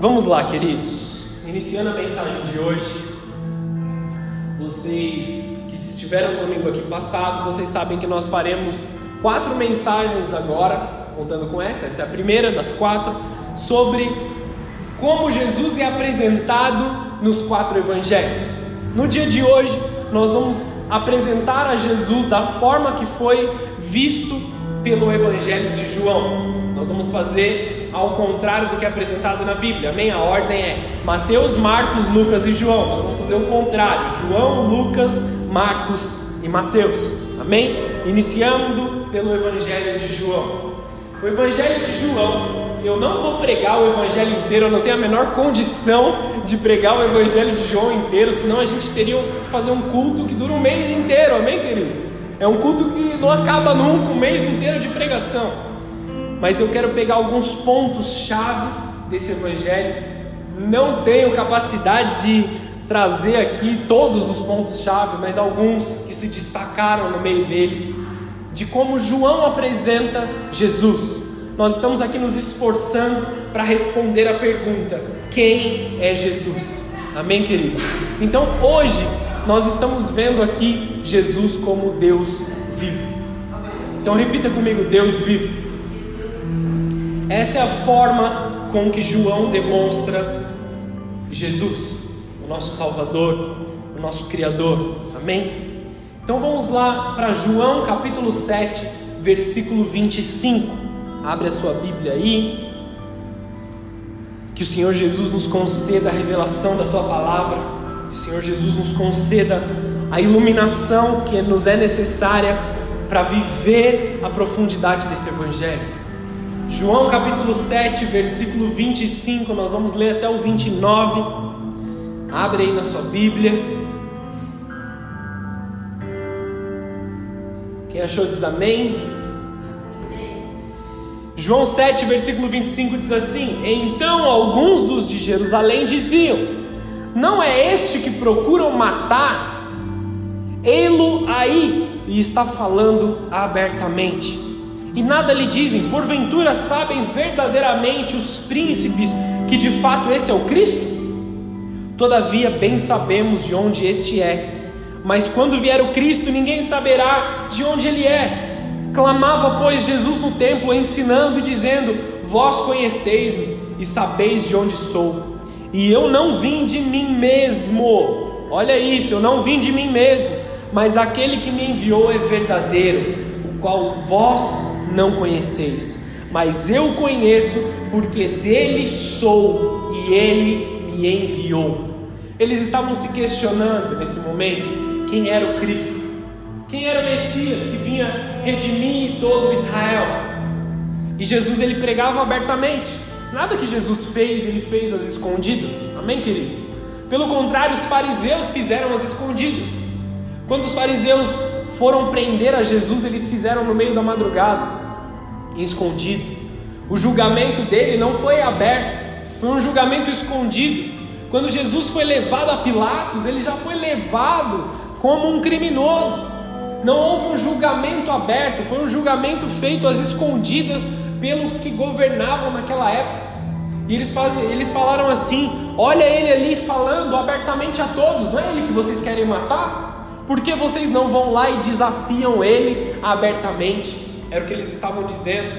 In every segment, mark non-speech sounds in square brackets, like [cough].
Vamos lá, queridos. Iniciando a mensagem de hoje, vocês que estiveram domingo aqui passado, vocês sabem que nós faremos quatro mensagens agora, contando com essa, essa é a primeira das quatro, sobre como Jesus é apresentado nos quatro evangelhos. No dia de hoje, nós vamos apresentar a Jesus da forma que foi visto pelo Evangelho de João. Nós vamos fazer ao contrário do que é apresentado na Bíblia. Amém? A ordem é Mateus, Marcos, Lucas e João. Nós vamos fazer o contrário: João, Lucas, Marcos e Mateus. Amém? Iniciando pelo Evangelho de João. O Evangelho de João, eu não vou pregar o Evangelho inteiro, eu não tenho a menor condição de pregar o Evangelho de João inteiro, senão a gente teria que fazer um culto que dura um mês inteiro, amém, queridos? É um culto que não acaba nunca, um mês inteiro de pregação mas eu quero pegar alguns pontos-chave desse evangelho. Não tenho capacidade de trazer aqui todos os pontos-chave, mas alguns que se destacaram no meio deles, de como João apresenta Jesus. Nós estamos aqui nos esforçando para responder a pergunta: quem é Jesus? Amém, queridos? Então hoje nós estamos vendo aqui Jesus como Deus vivo. Então repita comigo: Deus vivo. Essa é a forma com que João demonstra Jesus, o nosso Salvador, o nosso Criador. Amém? Então vamos lá para João capítulo 7, versículo 25. Abre a sua Bíblia aí. Que o Senhor Jesus nos conceda a revelação da tua palavra. Que o Senhor Jesus nos conceda a iluminação que nos é necessária para viver a profundidade desse Evangelho. João capítulo 7, versículo 25, nós vamos ler até o 29. Abre aí na sua Bíblia. Quem achou diz amém. João 7, versículo 25 diz assim: Então alguns dos de Jerusalém diziam: Não é este que procuram matar? Ei-lo aí, e está falando abertamente e nada lhe dizem, porventura sabem verdadeiramente os príncipes que de fato esse é o Cristo? Todavia, bem sabemos de onde este é, mas quando vier o Cristo, ninguém saberá de onde ele é. Clamava, pois, Jesus no templo, ensinando e dizendo: Vós conheceis-me e sabeis de onde sou, e eu não vim de mim mesmo. Olha isso, eu não vim de mim mesmo, mas aquele que me enviou é verdadeiro, o qual vós não conheceis, mas eu conheço, porque dele sou e ele me enviou. Eles estavam se questionando nesse momento quem era o Cristo, quem era o Messias que vinha redimir todo Israel. E Jesus ele pregava abertamente. Nada que Jesus fez, ele fez às escondidas. Amém, queridos? Pelo contrário, os fariseus fizeram às escondidas. Quando os fariseus foram prender a Jesus, eles fizeram no meio da madrugada, escondido. O julgamento dele não foi aberto, foi um julgamento escondido. Quando Jesus foi levado a Pilatos, ele já foi levado como um criminoso. Não houve um julgamento aberto, foi um julgamento feito às escondidas pelos que governavam naquela época. E eles, fazem, eles falaram assim: Olha ele ali falando abertamente a todos, não é ele que vocês querem matar? Por que vocês não vão lá e desafiam ele abertamente? Era o que eles estavam dizendo.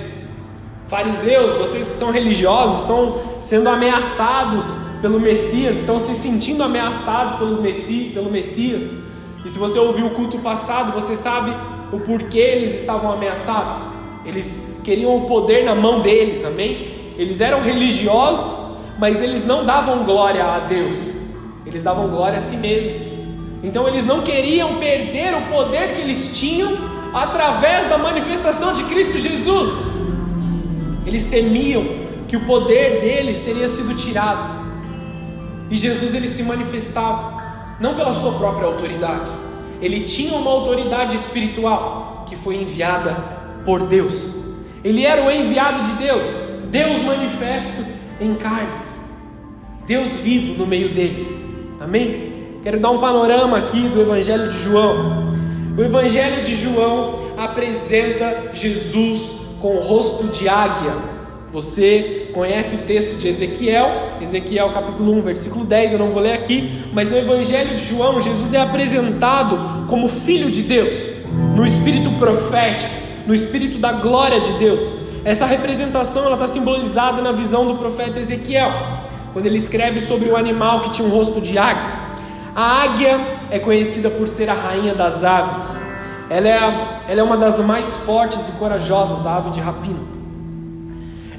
Fariseus, vocês que são religiosos, estão sendo ameaçados pelo Messias, estão se sentindo ameaçados pelo, Messi, pelo Messias. E se você ouviu o culto passado, você sabe o porquê eles estavam ameaçados. Eles queriam o poder na mão deles, amém? Eles eram religiosos, mas eles não davam glória a Deus, eles davam glória a si mesmos. Então eles não queriam perder o poder que eles tinham através da manifestação de Cristo Jesus. Eles temiam que o poder deles teria sido tirado. E Jesus ele se manifestava não pela sua própria autoridade. Ele tinha uma autoridade espiritual que foi enviada por Deus. Ele era o enviado de Deus, Deus manifesto em carne, Deus vivo no meio deles. Amém? Quero dar um panorama aqui do Evangelho de João. O Evangelho de João apresenta Jesus com o rosto de águia. Você conhece o texto de Ezequiel, Ezequiel capítulo 1, versículo 10, eu não vou ler aqui, mas no Evangelho de João, Jesus é apresentado como filho de Deus, no espírito profético, no espírito da glória de Deus. Essa representação está simbolizada na visão do profeta Ezequiel, quando ele escreve sobre o animal que tinha um rosto de águia. A águia é conhecida por ser a rainha das aves. Ela é, a, ela é uma das mais fortes e corajosas, a ave de rapina.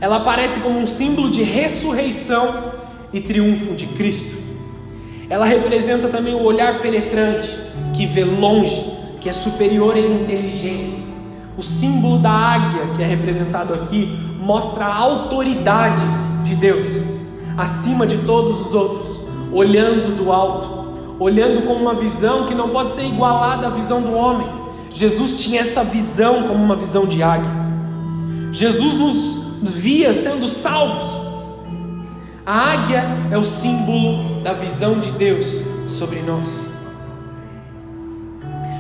Ela aparece como um símbolo de ressurreição e triunfo de Cristo. Ela representa também o olhar penetrante, que vê longe, que é superior em inteligência. O símbolo da águia, que é representado aqui, mostra a autoridade de Deus acima de todos os outros, olhando do alto, olhando com uma visão que não pode ser igualada à visão do homem. Jesus tinha essa visão como uma visão de águia. Jesus nos via sendo salvos. A águia é o símbolo da visão de Deus sobre nós.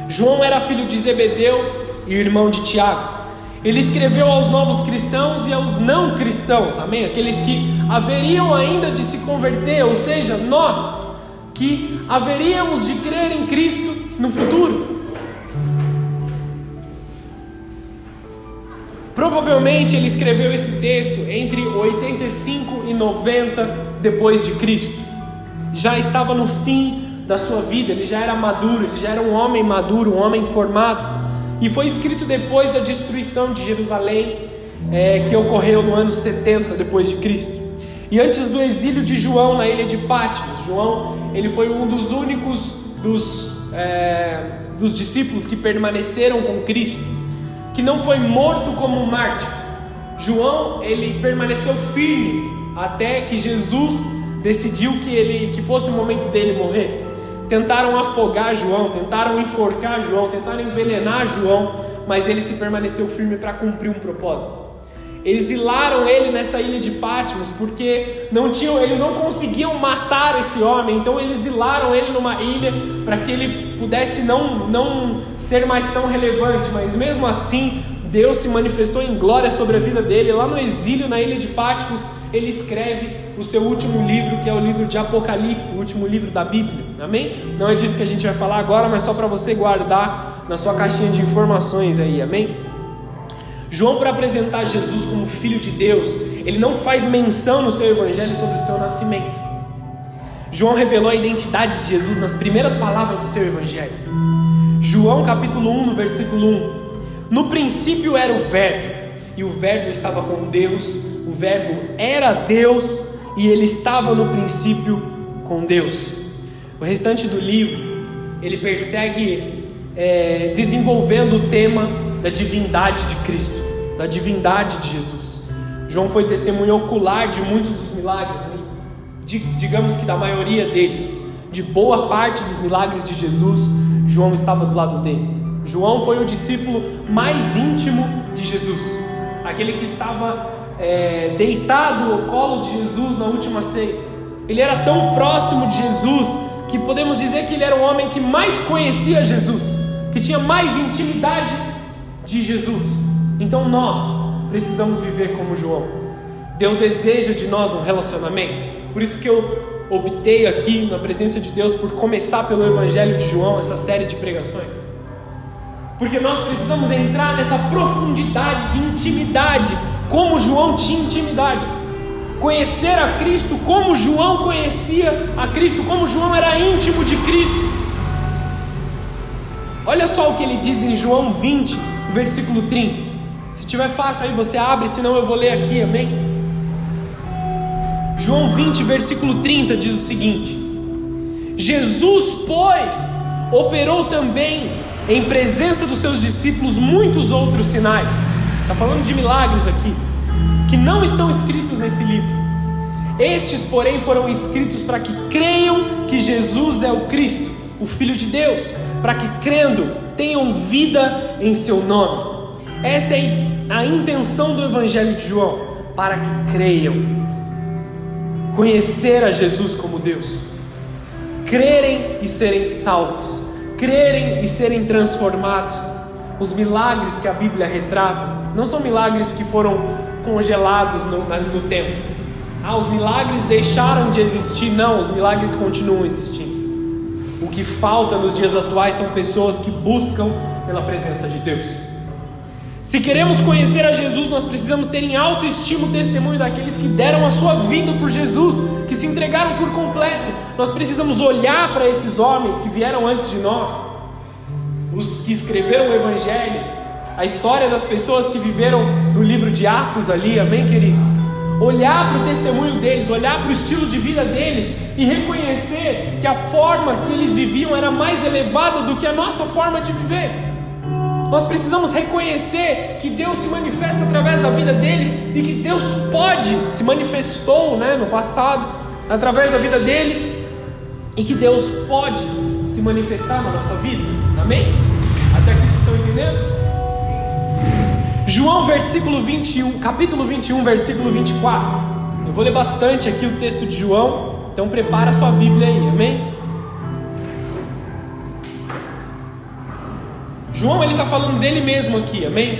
João era filho de Zebedeu e irmão de Tiago. Ele escreveu aos novos cristãos e aos não cristãos, amém? Aqueles que haveriam ainda de se converter, ou seja, nós que haveríamos de crer em Cristo no futuro. Provavelmente ele escreveu esse texto entre 85 e 90 depois de Cristo. Já estava no fim da sua vida, ele já era maduro, ele já era um homem maduro, um homem formado. E foi escrito depois da destruição de Jerusalém, é, que ocorreu no ano 70 depois de Cristo. E antes do exílio de João na ilha de Patmos, João ele foi um dos únicos dos, é, dos discípulos que permaneceram com Cristo que não foi morto como um mártir. João, ele permaneceu firme até que Jesus decidiu que ele que fosse o momento dele morrer. Tentaram afogar João, tentaram enforcar João, tentaram envenenar João, mas ele se permaneceu firme para cumprir um propósito. Exilaram ele nessa ilha de Patmos porque não tinham, eles não conseguiam matar esse homem, então eles exilaram ele numa ilha para que ele pudesse não, não ser mais tão relevante, mas mesmo assim Deus se manifestou em glória sobre a vida dele. Lá no exílio na ilha de Patmos, ele escreve o seu último livro, que é o livro de Apocalipse, o último livro da Bíblia. Amém? Não é disso que a gente vai falar agora, mas só para você guardar na sua caixinha de informações aí. Amém? João, para apresentar Jesus como Filho de Deus, ele não faz menção no seu evangelho sobre o seu nascimento. João revelou a identidade de Jesus nas primeiras palavras do seu evangelho. João capítulo 1, no versículo 1. No princípio era o Verbo, e o Verbo estava com Deus, o Verbo era Deus, e ele estava no princípio com Deus. O restante do livro, ele persegue é, desenvolvendo o tema da divindade de Cristo, da divindade de Jesus. João foi testemunha ocular de muitos dos milagres, né? de, digamos que da maioria deles, de boa parte dos milagres de Jesus, João estava do lado dele. João foi o discípulo mais íntimo de Jesus, aquele que estava é, deitado ao colo de Jesus na última ceia. Ele era tão próximo de Jesus que podemos dizer que ele era o homem que mais conhecia Jesus, que tinha mais intimidade de Jesus. Então nós precisamos viver como João. Deus deseja de nós um relacionamento. Por isso que eu optei aqui na presença de Deus por começar pelo Evangelho de João, essa série de pregações. Porque nós precisamos entrar nessa profundidade de intimidade, como João tinha intimidade. Conhecer a Cristo como João conhecia a Cristo, como João era íntimo de Cristo. Olha só o que ele diz em João 20, versículo 30. Se tiver fácil aí você abre, senão eu vou ler aqui, amém? João 20, versículo 30 diz o seguinte: Jesus, pois, operou também em presença dos seus discípulos muitos outros sinais. Está falando de milagres aqui, que não estão escritos nesse livro. Estes, porém, foram escritos para que creiam que Jesus é o Cristo, o Filho de Deus, para que crendo tenham vida em seu nome. Essa é a intenção do Evangelho de João, para que creiam, conhecer a Jesus como Deus, crerem e serem salvos, crerem e serem transformados. Os milagres que a Bíblia retrata não são milagres que foram congelados no, no tempo. Ah, os milagres deixaram de existir. Não, os milagres continuam existindo. O que falta nos dias atuais são pessoas que buscam pela presença de Deus. Se queremos conhecer a Jesus, nós precisamos ter em autoestima o testemunho daqueles que deram a sua vida por Jesus, que se entregaram por completo. Nós precisamos olhar para esses homens que vieram antes de nós, os que escreveram o Evangelho, a história das pessoas que viveram do livro de Atos ali, amém, queridos? Olhar para o testemunho deles, olhar para o estilo de vida deles e reconhecer que a forma que eles viviam era mais elevada do que a nossa forma de viver. Nós precisamos reconhecer que Deus se manifesta através da vida deles e que Deus pode, se manifestou né, no passado, através da vida deles, e que Deus pode se manifestar na nossa vida. Amém? Até aqui vocês estão entendendo? João versículo 21, capítulo 21, versículo 24. Eu vou ler bastante aqui o texto de João, então prepara sua Bíblia aí, amém? João ele está falando dele mesmo aqui, amém?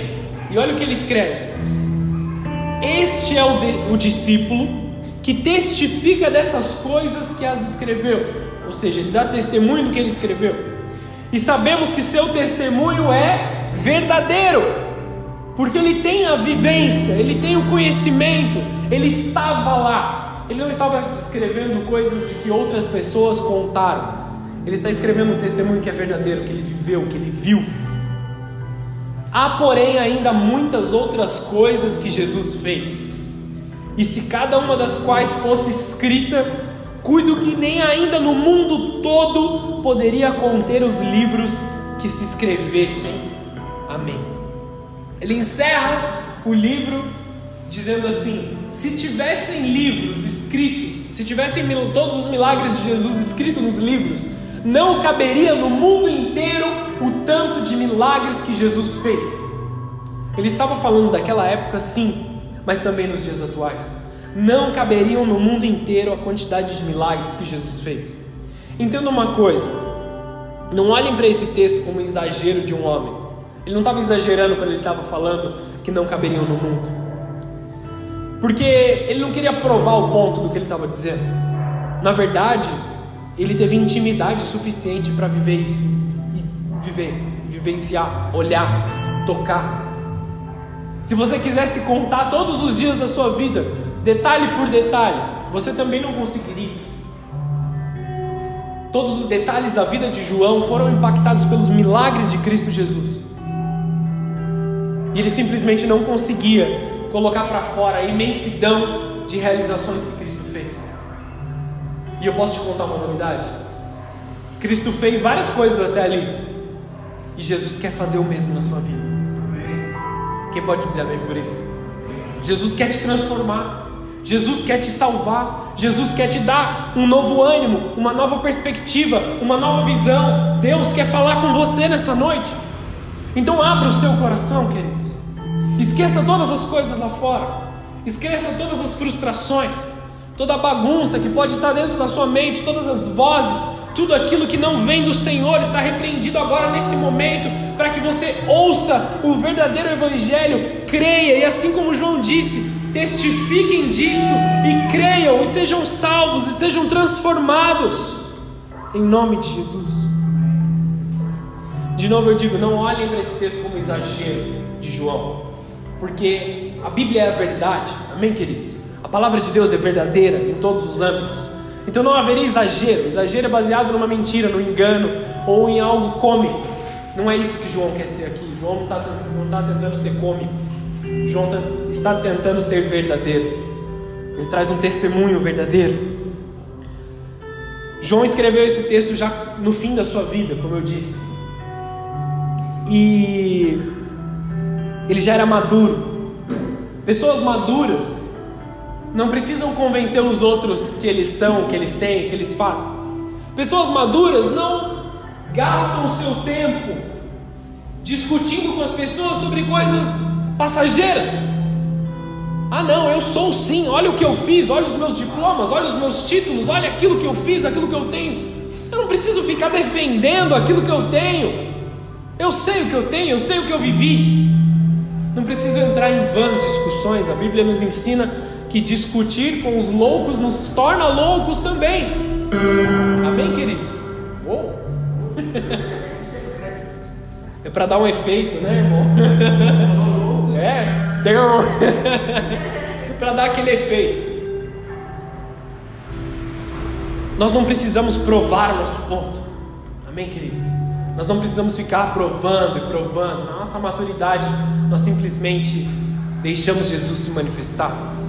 E olha o que ele escreve: Este é o, de, o discípulo que testifica dessas coisas que as escreveu, ou seja, ele dá testemunho do que ele escreveu, e sabemos que seu testemunho é verdadeiro, porque ele tem a vivência, ele tem o conhecimento, ele estava lá, ele não estava escrevendo coisas de que outras pessoas contaram, ele está escrevendo um testemunho que é verdadeiro, que ele viveu, que ele viu. Há, porém, ainda muitas outras coisas que Jesus fez. E se cada uma das quais fosse escrita, cuido que nem ainda no mundo todo poderia conter os livros que se escrevessem. Amém. Ele encerra o livro dizendo assim: se tivessem livros escritos, se tivessem todos os milagres de Jesus escritos nos livros, não caberia no mundo inteiro o tanto de milagres que Jesus fez. Ele estava falando daquela época, sim, mas também nos dias atuais. Não caberiam no mundo inteiro a quantidade de milagres que Jesus fez. Entenda uma coisa: não olhem para esse texto como um exagero de um homem. Ele não estava exagerando quando ele estava falando que não caberiam no mundo, porque ele não queria provar o ponto do que ele estava dizendo. Na verdade, ele teve intimidade suficiente para viver isso e viver, vivenciar, olhar, tocar. Se você quisesse contar todos os dias da sua vida, detalhe por detalhe, você também não conseguiria. Todos os detalhes da vida de João foram impactados pelos milagres de Cristo Jesus. E ele simplesmente não conseguia colocar para fora a imensidão de realizações que Cristo fez. E eu posso te contar uma novidade? Cristo fez várias coisas até ali. E Jesus quer fazer o mesmo na sua vida. Quem pode dizer amém por isso? Jesus quer te transformar. Jesus quer te salvar. Jesus quer te dar um novo ânimo, uma nova perspectiva, uma nova visão. Deus quer falar com você nessa noite. Então abra o seu coração, queridos. Esqueça todas as coisas lá fora. Esqueça todas as frustrações toda a bagunça que pode estar dentro da sua mente, todas as vozes, tudo aquilo que não vem do Senhor está repreendido agora nesse momento, para que você ouça o verdadeiro Evangelho, creia, e assim como João disse, testifiquem disso e creiam, e sejam salvos, e sejam transformados, em nome de Jesus. De novo eu digo, não olhem para esse texto como exagero de João, porque a Bíblia é a verdade, amém, queridos? A palavra de Deus é verdadeira em todos os âmbitos. Então não haveria exagero. Exagero é baseado numa mentira, no engano ou em algo cômico. Não é isso que João quer ser aqui. João não está tá tentando ser cômico. João tá, está tentando ser verdadeiro. Ele traz um testemunho verdadeiro. João escreveu esse texto já no fim da sua vida, como eu disse. E ele já era maduro. Pessoas maduras não precisam convencer os outros que eles são, que eles têm, que eles fazem. Pessoas maduras não gastam o seu tempo discutindo com as pessoas sobre coisas passageiras. Ah, não, eu sou sim, olha o que eu fiz, olha os meus diplomas, olha os meus títulos, olha aquilo que eu fiz, aquilo que eu tenho. Eu não preciso ficar defendendo aquilo que eu tenho. Eu sei o que eu tenho, eu sei o que eu vivi. Não preciso entrar em vãs discussões, a Bíblia nos ensina que discutir com os loucos nos torna loucos também. Amém, queridos? Uou. [laughs] É para dar um efeito, né, irmão? [laughs] É, tem [laughs] para dar aquele efeito. Nós não precisamos provar o nosso ponto. Amém, queridos? Nós não precisamos ficar provando e provando. Na nossa maturidade, nós simplesmente deixamos Jesus se manifestar.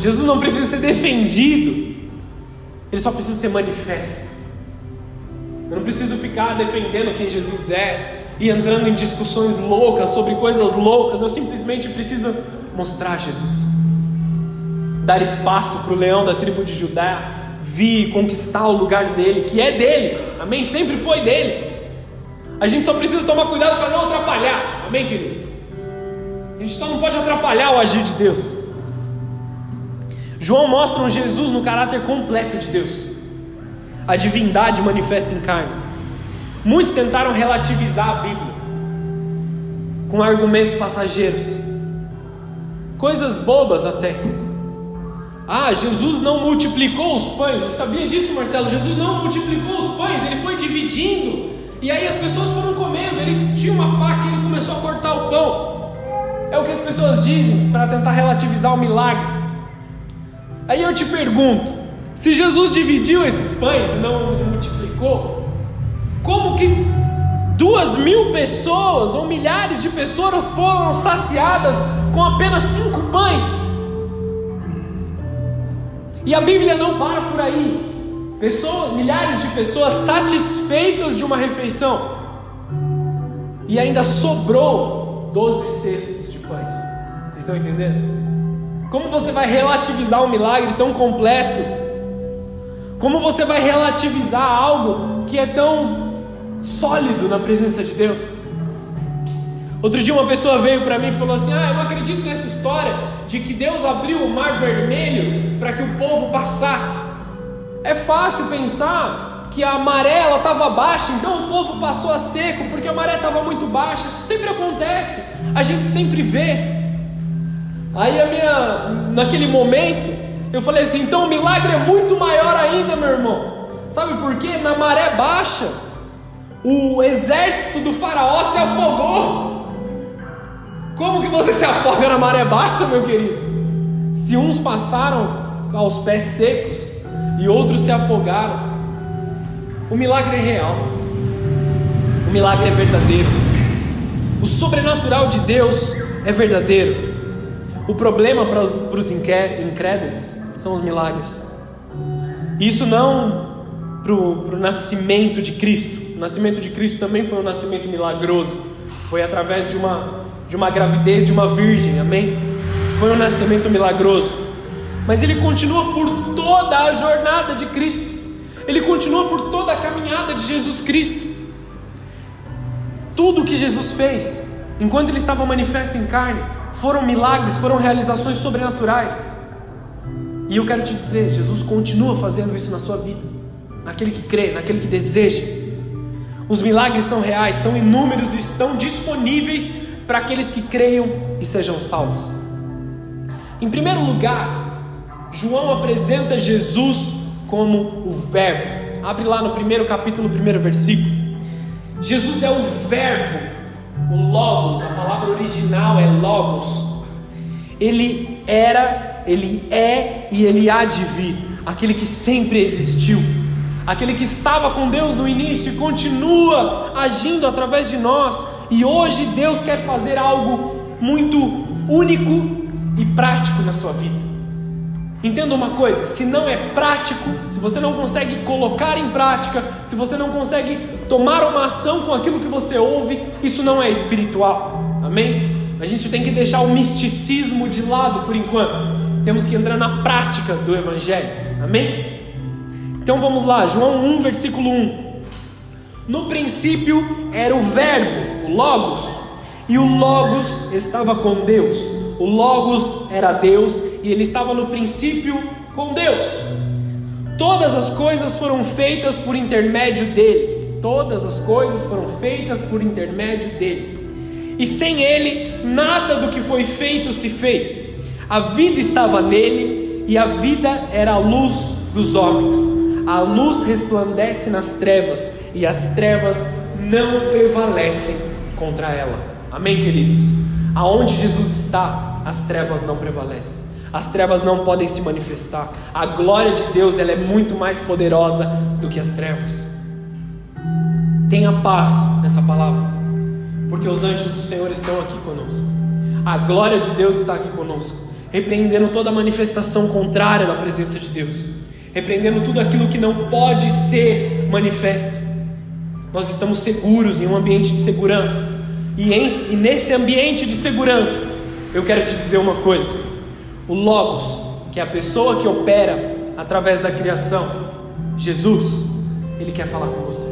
Jesus não precisa ser defendido, ele só precisa ser manifesto. Eu não preciso ficar defendendo quem Jesus é e entrando em discussões loucas sobre coisas loucas. Eu simplesmente preciso mostrar Jesus, dar espaço para o leão da tribo de Judá vir conquistar o lugar dele, que é dele, amém? Sempre foi dele. A gente só precisa tomar cuidado para não atrapalhar, amém, queridos? A gente só não pode atrapalhar o agir de Deus. João mostra um Jesus no caráter completo de Deus, a divindade manifesta em carne. Muitos tentaram relativizar a Bíblia com argumentos passageiros, coisas bobas até. Ah, Jesus não multiplicou os pães. Você sabia disso, Marcelo? Jesus não multiplicou os pães, ele foi dividindo. E aí as pessoas foram comendo. Ele tinha uma faca e ele começou a cortar o pão. É o que as pessoas dizem para tentar relativizar o milagre. Aí eu te pergunto: se Jesus dividiu esses pães e não os multiplicou, como que duas mil pessoas ou milhares de pessoas foram saciadas com apenas cinco pães? E a Bíblia não para por aí. Pessoas, milhares de pessoas satisfeitas de uma refeição. E ainda sobrou 12 cestos de pães. Vocês estão entendendo? Como você vai relativizar um milagre tão completo? Como você vai relativizar algo que é tão sólido na presença de Deus? Outro dia uma pessoa veio para mim e falou assim: Ah, eu não acredito nessa história de que Deus abriu o mar vermelho para que o povo passasse. É fácil pensar que a maré estava baixa, então o povo passou a seco porque a maré estava muito baixa. Isso sempre acontece, a gente sempre vê. Aí a minha, naquele momento, eu falei assim: então o milagre é muito maior ainda, meu irmão. Sabe por quê? Na maré baixa, o exército do faraó se afogou. Como que você se afoga na maré baixa, meu querido? Se uns passaram aos pés secos e outros se afogaram, o milagre é real, o milagre é verdadeiro, o sobrenatural de Deus é verdadeiro. O problema para os, para os incrédulos são os milagres. Isso não para o nascimento de Cristo. O nascimento de Cristo também foi um nascimento milagroso. Foi através de uma de uma gravidez de uma virgem, amém? Foi um nascimento milagroso. Mas ele continua por toda a jornada de Cristo, ele continua por toda a caminhada de Jesus Cristo. Tudo o que Jesus fez, enquanto ele estava manifesto em carne, foram milagres, foram realizações sobrenaturais. E eu quero te dizer, Jesus continua fazendo isso na sua vida, naquele que crê, naquele que deseja. Os milagres são reais, são inúmeros e estão disponíveis para aqueles que creiam e sejam salvos. Em primeiro lugar, João apresenta Jesus como o Verbo. Abre lá no primeiro capítulo, primeiro versículo. Jesus é o Verbo, o Logos, a palavra original é Logos. Ele era, ele é e ele há de vir, aquele que sempre existiu aquele que estava com Deus no início e continua agindo através de nós, e hoje Deus quer fazer algo muito único e prático na sua vida. Entenda uma coisa: se não é prático, se você não consegue colocar em prática, se você não consegue tomar uma ação com aquilo que você ouve, isso não é espiritual. Amém? A gente tem que deixar o misticismo de lado por enquanto. Temos que entrar na prática do Evangelho. Amém? Então vamos lá, João 1, versículo 1. No princípio era o Verbo, o Logos, e o Logos estava com Deus. O Logos era Deus e ele estava no princípio com Deus. Todas as coisas foram feitas por intermédio dele. Todas as coisas foram feitas por intermédio dele. e sem ele nada do que foi feito se fez. A vida estava nele e a vida era a luz dos homens. A luz resplandece nas trevas e as trevas não prevalecem contra ela. Amém, queridos? Aonde Jesus está, as trevas não prevalecem. As trevas não podem se manifestar. A glória de Deus ela é muito mais poderosa do que as trevas. Tenha paz nessa palavra, porque os anjos do Senhor estão aqui conosco. A glória de Deus está aqui conosco, repreendendo toda manifestação contrária da presença de Deus, repreendendo tudo aquilo que não pode ser manifesto. Nós estamos seguros em um ambiente de segurança, e, em, e nesse ambiente de segurança, eu quero te dizer uma coisa o Logos, que é a pessoa que opera através da criação, Jesus, ele quer falar com você.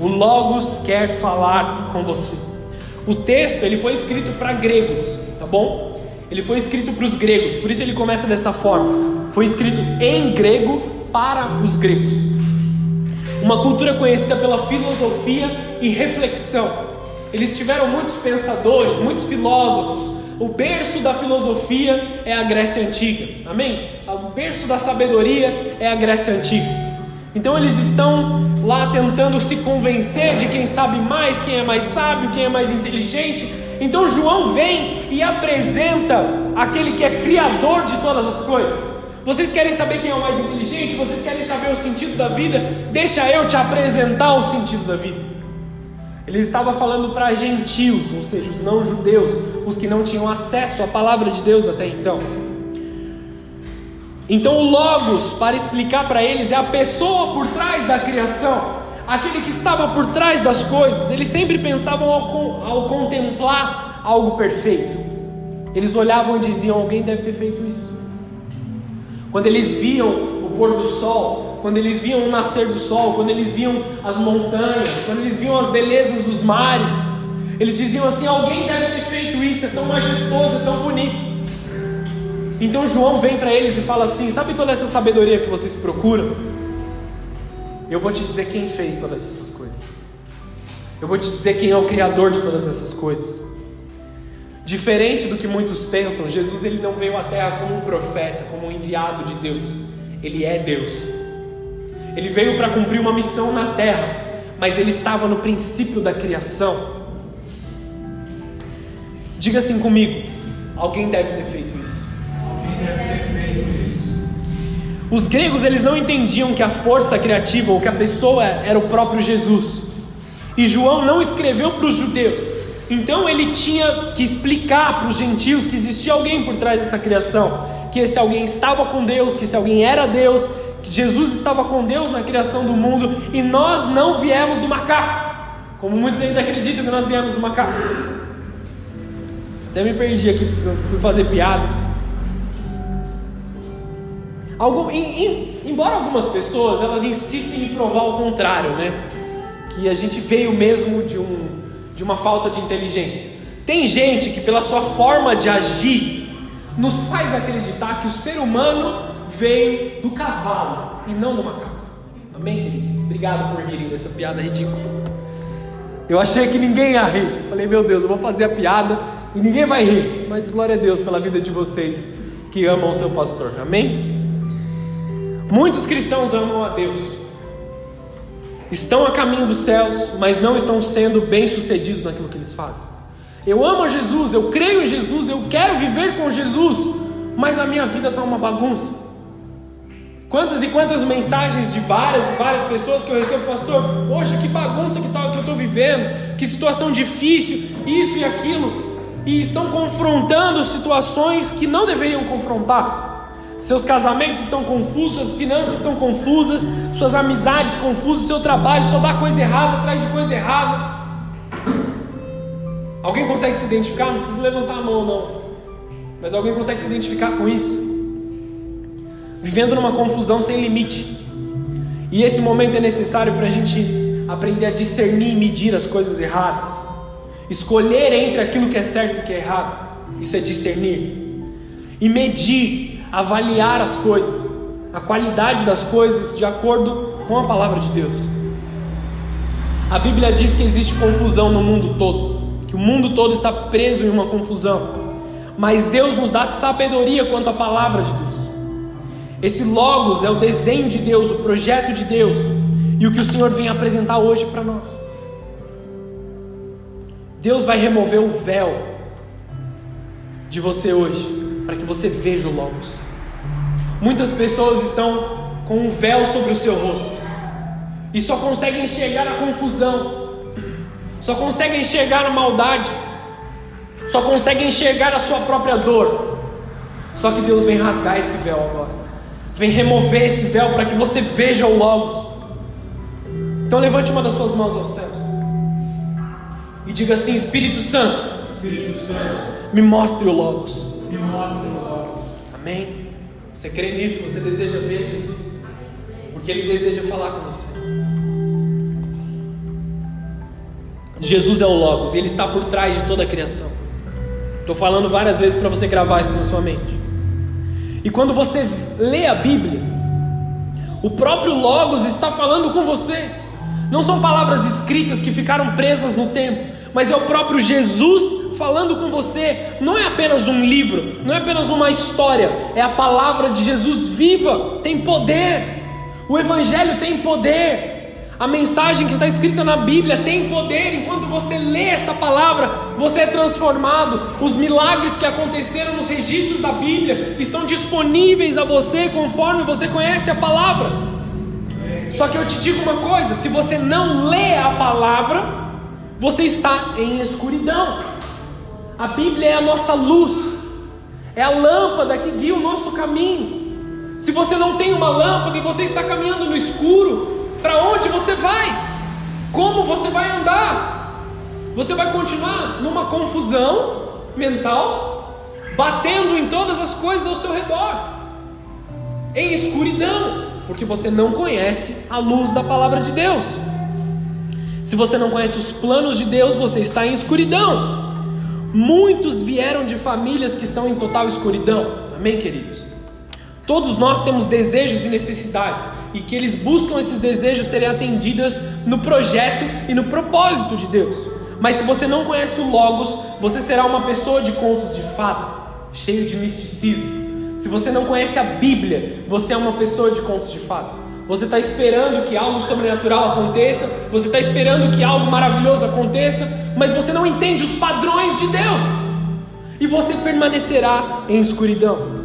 O Logos quer falar com você. O texto ele foi escrito para gregos, tá bom? Ele foi escrito para os gregos, por isso ele começa dessa forma. Foi escrito em grego para os gregos. Uma cultura conhecida pela filosofia e reflexão. Eles tiveram muitos pensadores, muitos filósofos, o berço da filosofia é a Grécia Antiga, amém? O berço da sabedoria é a Grécia Antiga. Então eles estão lá tentando se convencer de quem sabe mais, quem é mais sábio, quem é mais inteligente. Então João vem e apresenta aquele que é criador de todas as coisas. Vocês querem saber quem é o mais inteligente? Vocês querem saber o sentido da vida? Deixa eu te apresentar o sentido da vida. Ele estava falando para gentios, ou seja, os não-judeus, os que não tinham acesso à palavra de Deus até então. Então, o Logos, para explicar para eles, é a pessoa por trás da criação, aquele que estava por trás das coisas. Eles sempre pensavam ao, ao contemplar algo perfeito. Eles olhavam e diziam: Alguém deve ter feito isso. Quando eles viam o pôr do sol, quando eles viam o nascer do sol, quando eles viam as montanhas, quando eles viam as belezas dos mares, eles diziam assim: alguém deve ter feito isso, é tão majestoso, é tão bonito. Então João vem para eles e fala assim: sabe toda essa sabedoria que vocês procuram? Eu vou te dizer quem fez todas essas coisas. Eu vou te dizer quem é o criador de todas essas coisas. Diferente do que muitos pensam, Jesus ele não veio à terra como um profeta, como um enviado de Deus. Ele é Deus. Ele veio para cumprir uma missão na terra, mas ele estava no princípio da criação. Diga assim comigo: alguém deve ter feito isso. Os gregos eles não entendiam que a força criativa ou que a pessoa era o próprio Jesus. E João não escreveu para os judeus. Então ele tinha que explicar para os gentios que existia alguém por trás dessa criação, que esse alguém estava com Deus, que esse alguém era Deus, Jesus estava com Deus na criação do mundo e nós não viemos do macaco, como muitos ainda acreditam que nós viemos do macaco. Até me perdi aqui, fui fazer piada. Algum, em, em, embora algumas pessoas elas insistem em provar o contrário, né? Que a gente veio mesmo de, um, de uma falta de inteligência. Tem gente que pela sua forma de agir nos faz acreditar que o ser humano veio do cavalo e não do macaco. Amém, queridos? Obrigado por rirem dessa piada ridícula. Eu achei que ninguém ia rir. Eu falei, meu Deus, eu vou fazer a piada e ninguém vai rir. Mas glória a Deus pela vida de vocês que amam o seu pastor. Amém? Muitos cristãos amam a Deus. Estão a caminho dos céus, mas não estão sendo bem-sucedidos naquilo que eles fazem. Eu amo a Jesus, eu creio em Jesus, eu quero viver com Jesus, mas a minha vida está uma bagunça. Quantas e quantas mensagens de várias e várias pessoas que eu recebo, pastor, poxa, que bagunça que, tá, que eu estou vivendo, que situação difícil, isso e aquilo, e estão confrontando situações que não deveriam confrontar. Seus casamentos estão confusos, suas finanças estão confusas, suas amizades confusas, seu trabalho só dá coisa errada atrás de coisa errada. Alguém consegue se identificar? Não precisa levantar a mão, não. Mas alguém consegue se identificar com isso? Vivendo numa confusão sem limite. E esse momento é necessário para a gente aprender a discernir e medir as coisas erradas, escolher entre aquilo que é certo e o que é errado. Isso é discernir e medir, avaliar as coisas, a qualidade das coisas de acordo com a palavra de Deus. A Bíblia diz que existe confusão no mundo todo que o mundo todo está preso em uma confusão. Mas Deus nos dá sabedoria quanto à palavra de Deus. Esse Logos é o desenho de Deus, o projeto de Deus, e o que o Senhor vem apresentar hoje para nós. Deus vai remover o véu de você hoje, para que você veja o Logos. Muitas pessoas estão com um véu sobre o seu rosto e só conseguem enxergar a confusão, só conseguem enxergar a maldade, só conseguem enxergar a sua própria dor. Só que Deus vem rasgar esse véu agora, vem remover esse véu para que você veja o Logos. Então levante uma das suas mãos aos céus e diga assim: Espírito Santo, Espírito Santo, me mostre o Logos. me mostre o Logos. Amém? Você crê nisso? Você deseja ver Jesus? Porque Ele deseja falar com você. Jesus é o Logos e Ele está por trás de toda a criação. Estou falando várias vezes para você gravar isso na sua mente. E quando você lê a Bíblia, o próprio Logos está falando com você. Não são palavras escritas que ficaram presas no tempo, mas é o próprio Jesus falando com você. Não é apenas um livro, não é apenas uma história, é a palavra de Jesus viva, tem poder. O Evangelho tem poder. A mensagem que está escrita na Bíblia tem poder. Enquanto você lê essa palavra, você é transformado. Os milagres que aconteceram nos registros da Bíblia estão disponíveis a você conforme você conhece a palavra. Só que eu te digo uma coisa: se você não lê a palavra, você está em escuridão. A Bíblia é a nossa luz, é a lâmpada que guia o nosso caminho. Se você não tem uma lâmpada e você está caminhando no escuro, para onde você vai? Como você vai andar? Você vai continuar numa confusão mental, batendo em todas as coisas ao seu redor, em escuridão, porque você não conhece a luz da palavra de Deus. Se você não conhece os planos de Deus, você está em escuridão. Muitos vieram de famílias que estão em total escuridão. Amém, queridos? Todos nós temos desejos e necessidades e que eles buscam esses desejos serem atendidos no projeto e no propósito de Deus. Mas se você não conhece o Logos, você será uma pessoa de contos de fada, cheio de misticismo. Se você não conhece a Bíblia, você é uma pessoa de contos de fada. Você está esperando que algo sobrenatural aconteça, você está esperando que algo maravilhoso aconteça, mas você não entende os padrões de Deus e você permanecerá em escuridão.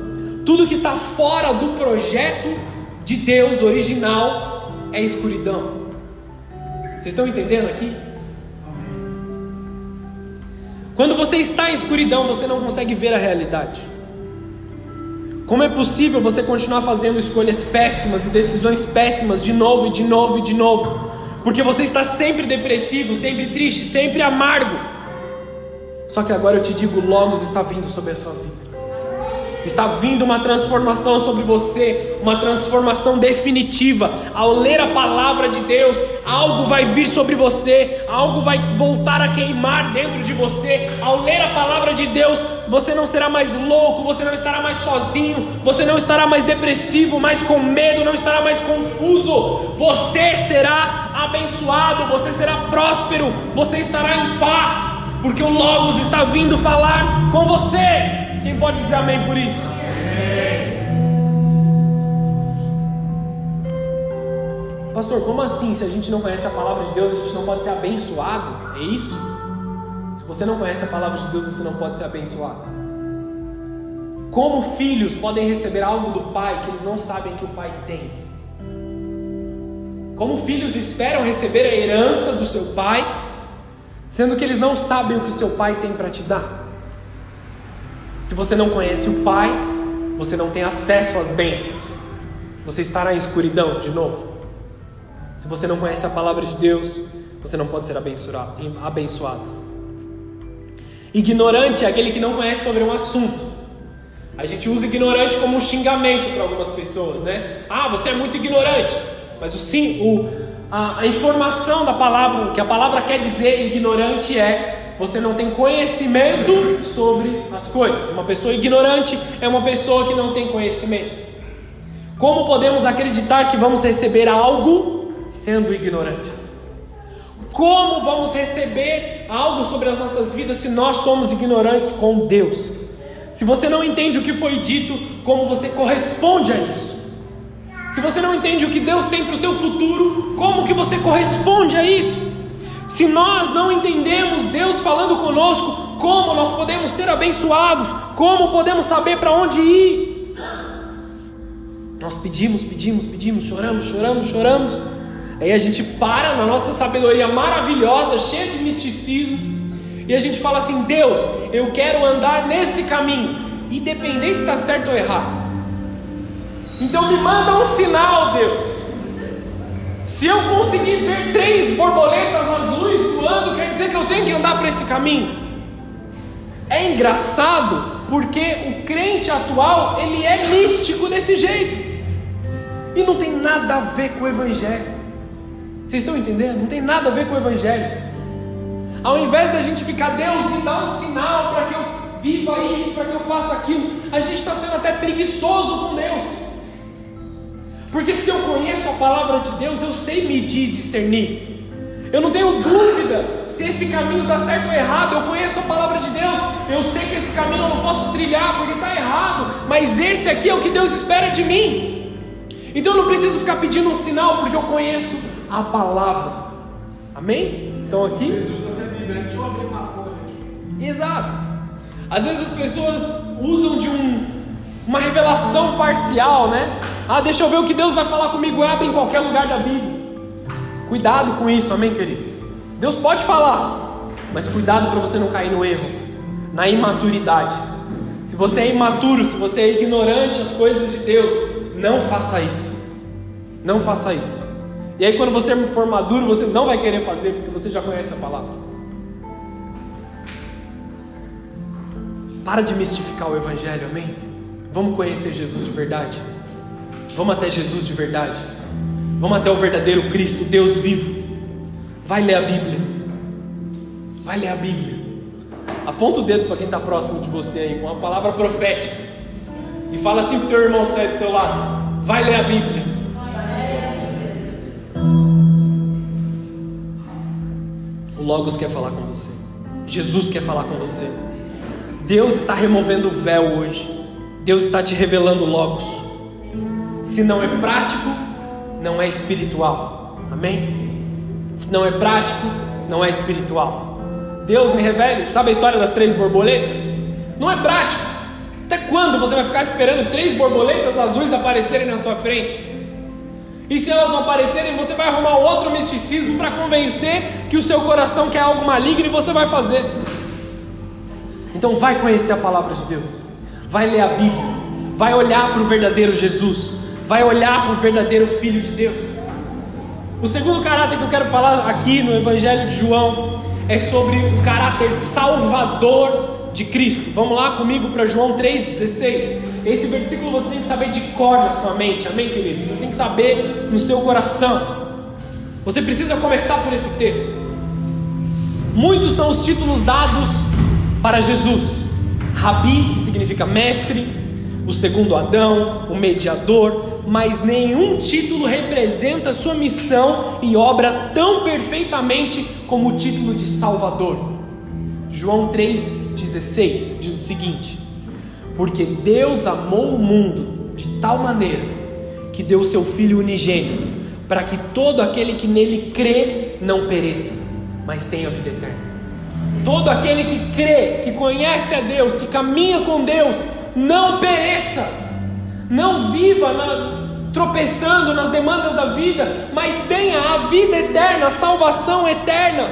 Tudo que está fora do projeto de Deus original é escuridão. Vocês estão entendendo aqui? Quando você está em escuridão, você não consegue ver a realidade. Como é possível você continuar fazendo escolhas péssimas e decisões péssimas de novo e de novo e de novo? Porque você está sempre depressivo, sempre triste, sempre amargo. Só que agora eu te digo: Logos está vindo sobre a sua vida. Está vindo uma transformação sobre você, uma transformação definitiva. Ao ler a palavra de Deus, algo vai vir sobre você, algo vai voltar a queimar dentro de você. Ao ler a palavra de Deus, você não será mais louco, você não estará mais sozinho, você não estará mais depressivo, mais com medo, não estará mais confuso. Você será abençoado, você será próspero, você estará em paz, porque o Logos está vindo falar com você. Quem pode dizer amém por isso? Pastor, como assim? Se a gente não conhece a palavra de Deus, a gente não pode ser abençoado? É isso? Se você não conhece a palavra de Deus, você não pode ser abençoado. Como filhos podem receber algo do pai que eles não sabem que o pai tem? Como filhos esperam receber a herança do seu pai, sendo que eles não sabem o que seu pai tem para te dar? Se você não conhece o pai, você não tem acesso às bênçãos. Você estará em escuridão de novo. Se você não conhece a palavra de Deus, você não pode ser abençoado. Ignorante é aquele que não conhece sobre um assunto. A gente usa ignorante como um xingamento para algumas pessoas, né? Ah, você é muito ignorante. Mas o sim, o, a, a informação da palavra, que a palavra quer dizer ignorante é você não tem conhecimento sobre as coisas. Uma pessoa ignorante é uma pessoa que não tem conhecimento. Como podemos acreditar que vamos receber algo sendo ignorantes? Como vamos receber algo sobre as nossas vidas se nós somos ignorantes com Deus. Se você não entende o que foi dito, como você corresponde a isso? Se você não entende o que Deus tem para o seu futuro, como que você corresponde a isso? Se nós não entendemos Deus falando conosco, como nós podemos ser abençoados? Como podemos saber para onde ir? Nós pedimos, pedimos, pedimos, choramos, choramos, choramos. Aí a gente para na nossa sabedoria maravilhosa, cheia de misticismo, e a gente fala assim: Deus, eu quero andar nesse caminho, independente se está certo ou errado. Então me manda um sinal, Deus. Se eu conseguir ver três borboletas azuis voando, quer dizer que eu tenho que andar por esse caminho. É engraçado porque o crente atual ele é místico desse jeito e não tem nada a ver com o evangelho. Vocês estão entendendo? Não tem nada a ver com o Evangelho. Ao invés da gente ficar, Deus me dá um sinal para que eu viva isso, para que eu faça aquilo, a gente está sendo até preguiçoso com Deus. Porque se eu conheço a palavra de Deus, eu sei medir, discernir. Eu não tenho dúvida se esse caminho está certo ou errado. Eu conheço a palavra de Deus. Eu sei que esse caminho eu não posso trilhar porque está errado. Mas esse aqui é o que Deus espera de mim. Então eu não preciso ficar pedindo um sinal porque eu conheço a palavra. Amém? Estão aqui? Jesus até me deixa eu abrir uma folha aqui. Exato. Às vezes as pessoas usam de um, uma revelação parcial, né? Ah, deixa eu ver o que Deus vai falar comigo. Abre em qualquer lugar da Bíblia. Cuidado com isso, amém, queridos? Deus pode falar, mas cuidado para você não cair no erro, na imaturidade. Se você é imaturo, se você é ignorante às coisas de Deus, não faça isso. Não faça isso. E aí, quando você for maduro, você não vai querer fazer, porque você já conhece a palavra. Para de mistificar o Evangelho, amém? Vamos conhecer Jesus de verdade. Vamos até Jesus de verdade. Vamos até o verdadeiro Cristo, Deus vivo. Vai ler a Bíblia. Vai ler a Bíblia. Aponta o dedo para quem está próximo de você aí, com a palavra profética. E fala assim para o teu irmão que está aí do teu lado. Vai ler a Bíblia. O Logos quer falar com você. Jesus quer falar com você. Deus está removendo o véu hoje. Deus está te revelando Logos. Se não é prático, não é espiritual. Amém? Se não é prático, não é espiritual. Deus me revele, sabe a história das três borboletas? Não é prático. Até quando você vai ficar esperando três borboletas azuis aparecerem na sua frente? E se elas não aparecerem, você vai arrumar outro misticismo para convencer que o seu coração quer algo maligno e você vai fazer. Então vai conhecer a palavra de Deus. Vai ler a Bíblia. Vai olhar para o verdadeiro Jesus. Vai olhar para o verdadeiro Filho de Deus. O segundo caráter que eu quero falar aqui no Evangelho de João é sobre o caráter salvador de Cristo. Vamos lá comigo para João 3,16. Esse versículo você tem que saber de cor na sua mente, amém, queridos? Você tem que saber no seu coração. Você precisa começar por esse texto. Muitos são os títulos dados para Jesus: Rabi, que significa mestre, o segundo Adão, o mediador, mas nenhum título representa sua missão e obra tão perfeitamente como o título de Salvador. João 3,16 diz o seguinte: Porque Deus amou o mundo de tal maneira que deu seu Filho unigênito, para que todo aquele que nele crê não pereça, mas tenha vida eterna. Todo aquele que crê, que conhece a Deus, que caminha com Deus, não pereça, não viva na, tropeçando nas demandas da vida, mas tenha a vida eterna, a salvação eterna.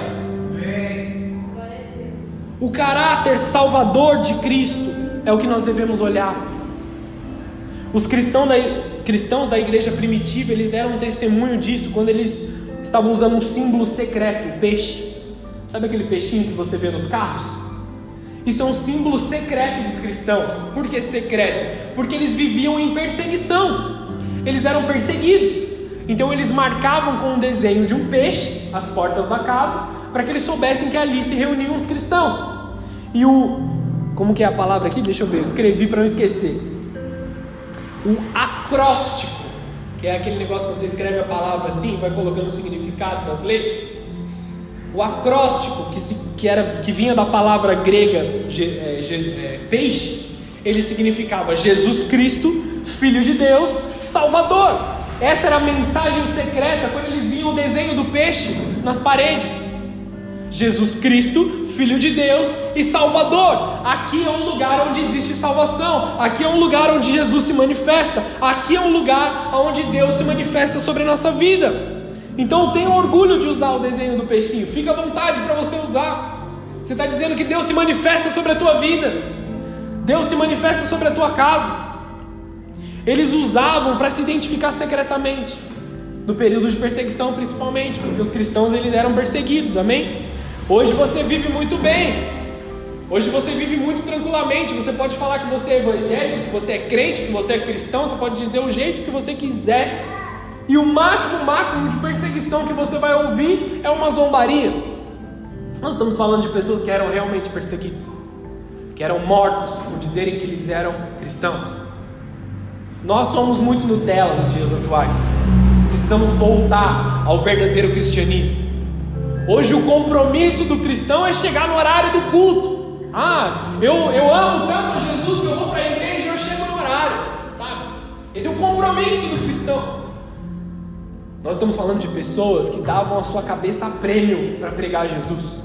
O caráter salvador de Cristo é o que nós devemos olhar. Os cristãos da, cristãos da igreja primitiva, eles deram um testemunho disso quando eles estavam usando um símbolo secreto, peixe. Sabe aquele peixinho que você vê nos carros? Isso é um símbolo secreto dos cristãos. Por que secreto? Porque eles viviam em perseguição. Eles eram perseguidos. Então eles marcavam com um desenho de um peixe as portas da casa para que eles soubessem que ali se reuniam os cristãos. E o. Como que é a palavra aqui? Deixa eu ver, eu escrevi para não esquecer. O acróstico, que é aquele negócio quando você escreve a palavra assim, vai colocando o significado das letras. O acróstico, que, se, que, era, que vinha da palavra grega ge, é, ge, é, peixe, ele significava Jesus Cristo, Filho de Deus, Salvador. Essa era a mensagem secreta quando eles viam o desenho do peixe nas paredes. Jesus Cristo, Filho de Deus e Salvador. Aqui é um lugar onde existe salvação. Aqui é um lugar onde Jesus se manifesta. Aqui é um lugar onde Deus se manifesta sobre a nossa vida. Então tenha orgulho de usar o desenho do peixinho. Fica à vontade para você usar. Você está dizendo que Deus se manifesta sobre a tua vida. Deus se manifesta sobre a tua casa. Eles usavam para se identificar secretamente. No período de perseguição, principalmente, porque os cristãos eles eram perseguidos, amém? Hoje você vive muito bem. Hoje você vive muito tranquilamente. Você pode falar que você é evangélico, que você é crente, que você é cristão. Você pode dizer o jeito que você quiser. E o máximo, máximo de perseguição que você vai ouvir é uma zombaria. Nós estamos falando de pessoas que eram realmente perseguidos, que eram mortos por dizerem que eles eram cristãos. Nós somos muito Nutella nos dias atuais. Precisamos voltar ao verdadeiro cristianismo. Hoje o compromisso do cristão é chegar no horário do culto. Ah, eu, eu amo tanto Jesus que eu vou para a igreja e eu chego no horário, sabe? Esse é o compromisso do cristão. Nós estamos falando de pessoas que davam a sua cabeça a prêmio para pregar Jesus,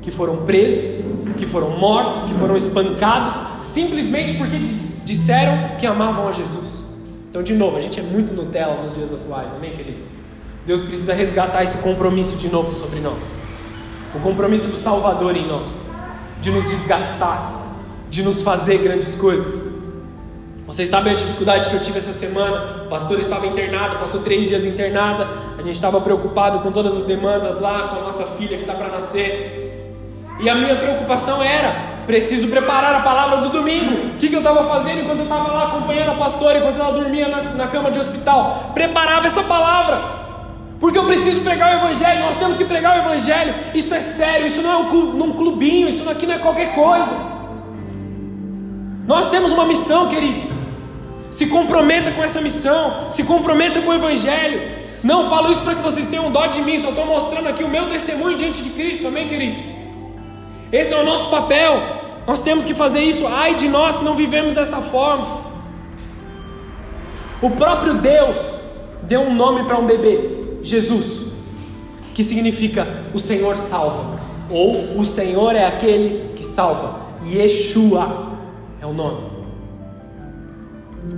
que foram presos, que foram mortos, que foram espancados, simplesmente porque disseram que amavam a Jesus. Então, de novo, a gente é muito Nutella nos dias atuais, amém, queridos? Deus precisa resgatar esse compromisso de novo sobre nós. O compromisso do Salvador em nós, de nos desgastar, de nos fazer grandes coisas. Vocês sabem a dificuldade que eu tive essa semana. O pastor estava internado, passou três dias internada. A gente estava preocupado com todas as demandas lá, com a nossa filha que está para nascer. E a minha preocupação era: preciso preparar a palavra do domingo. O que, que eu estava fazendo enquanto eu estava lá acompanhando a pastora, enquanto ela dormia na, na cama de hospital? Preparava essa palavra. Porque eu preciso pregar o Evangelho, nós temos que pregar o Evangelho. Isso é sério, isso não é um clubinho, isso aqui não é qualquer coisa. Nós temos uma missão, queridos. Se comprometa com essa missão, se comprometa com o Evangelho. Não falo isso para que vocês tenham dó de mim, só estou mostrando aqui o meu testemunho diante de Cristo, amém, queridos? Esse é o nosso papel. Nós temos que fazer isso. Ai de nós se não vivemos dessa forma. O próprio Deus deu um nome para um bebê. Jesus, que significa o Senhor salva, ou o Senhor é aquele que salva. Yeshua é o nome.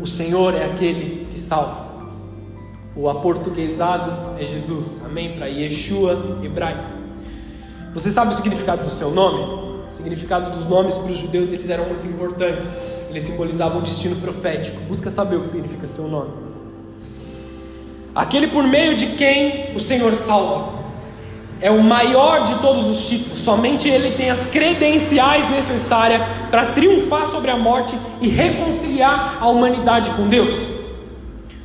O Senhor é aquele que salva. O aportuguesado é Jesus, amém? Para Yeshua hebraico. Você sabe o significado do seu nome? O significado dos nomes para os judeus eles eram muito importantes. Eles simbolizavam um destino profético. Busca saber o que significa seu nome aquele por meio de quem o Senhor salva. É o maior de todos os títulos, somente ele tem as credenciais necessárias para triunfar sobre a morte e reconciliar a humanidade com Deus.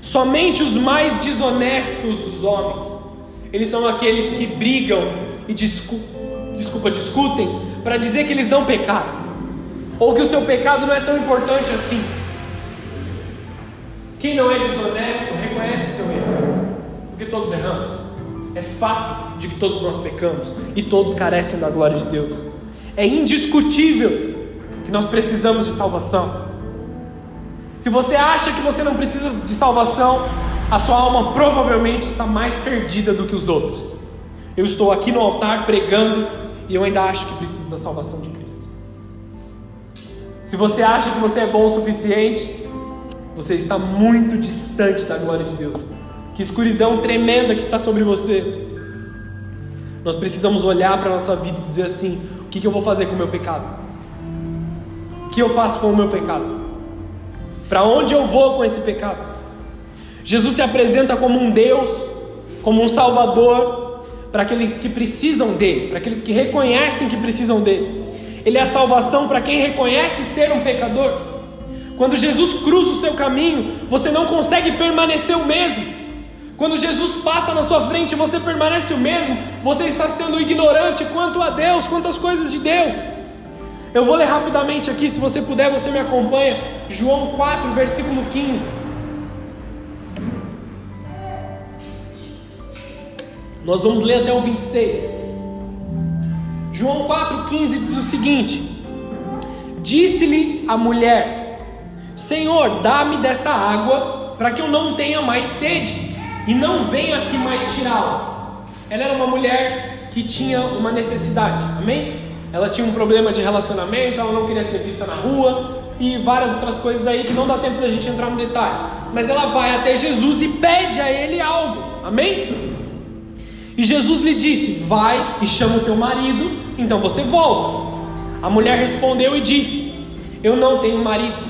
Somente os mais desonestos dos homens, eles são aqueles que brigam e discu desculpa, discutem para dizer que eles não pecaram, ou que o seu pecado não é tão importante assim. Quem não é desonesto reconhece o seu erro, porque todos erramos. É fato de que todos nós pecamos e todos carecem da glória de Deus. É indiscutível que nós precisamos de salvação. Se você acha que você não precisa de salvação, a sua alma provavelmente está mais perdida do que os outros. Eu estou aqui no altar pregando e eu ainda acho que preciso da salvação de Cristo. Se você acha que você é bom o suficiente, você está muito distante da glória de Deus. Que escuridão tremenda que está sobre você. Nós precisamos olhar para a nossa vida e dizer assim: o que, que eu vou fazer com o meu pecado? O que eu faço com o meu pecado? Para onde eu vou com esse pecado? Jesus se apresenta como um Deus, como um Salvador, para aqueles que precisam dele, para aqueles que reconhecem que precisam dele. Ele é a salvação para quem reconhece ser um pecador. Quando Jesus cruza o seu caminho, você não consegue permanecer o mesmo. Quando Jesus passa na sua frente você permanece o mesmo, você está sendo ignorante quanto a Deus, quanto às coisas de Deus. Eu vou ler rapidamente aqui, se você puder, você me acompanha. João 4, versículo 15. Nós vamos ler até o 26. João 4,15 diz o seguinte: Disse-lhe a mulher: Senhor, dá-me dessa água para que eu não tenha mais sede e não venha aqui mais tirá-la. Ela era uma mulher que tinha uma necessidade, amém? Ela tinha um problema de relacionamentos, ela não queria ser vista na rua e várias outras coisas aí que não dá tempo da gente entrar no detalhe. Mas ela vai até Jesus e pede a ele algo, amém? E Jesus lhe disse: Vai e chama o teu marido, então você volta. A mulher respondeu e disse: Eu não tenho marido.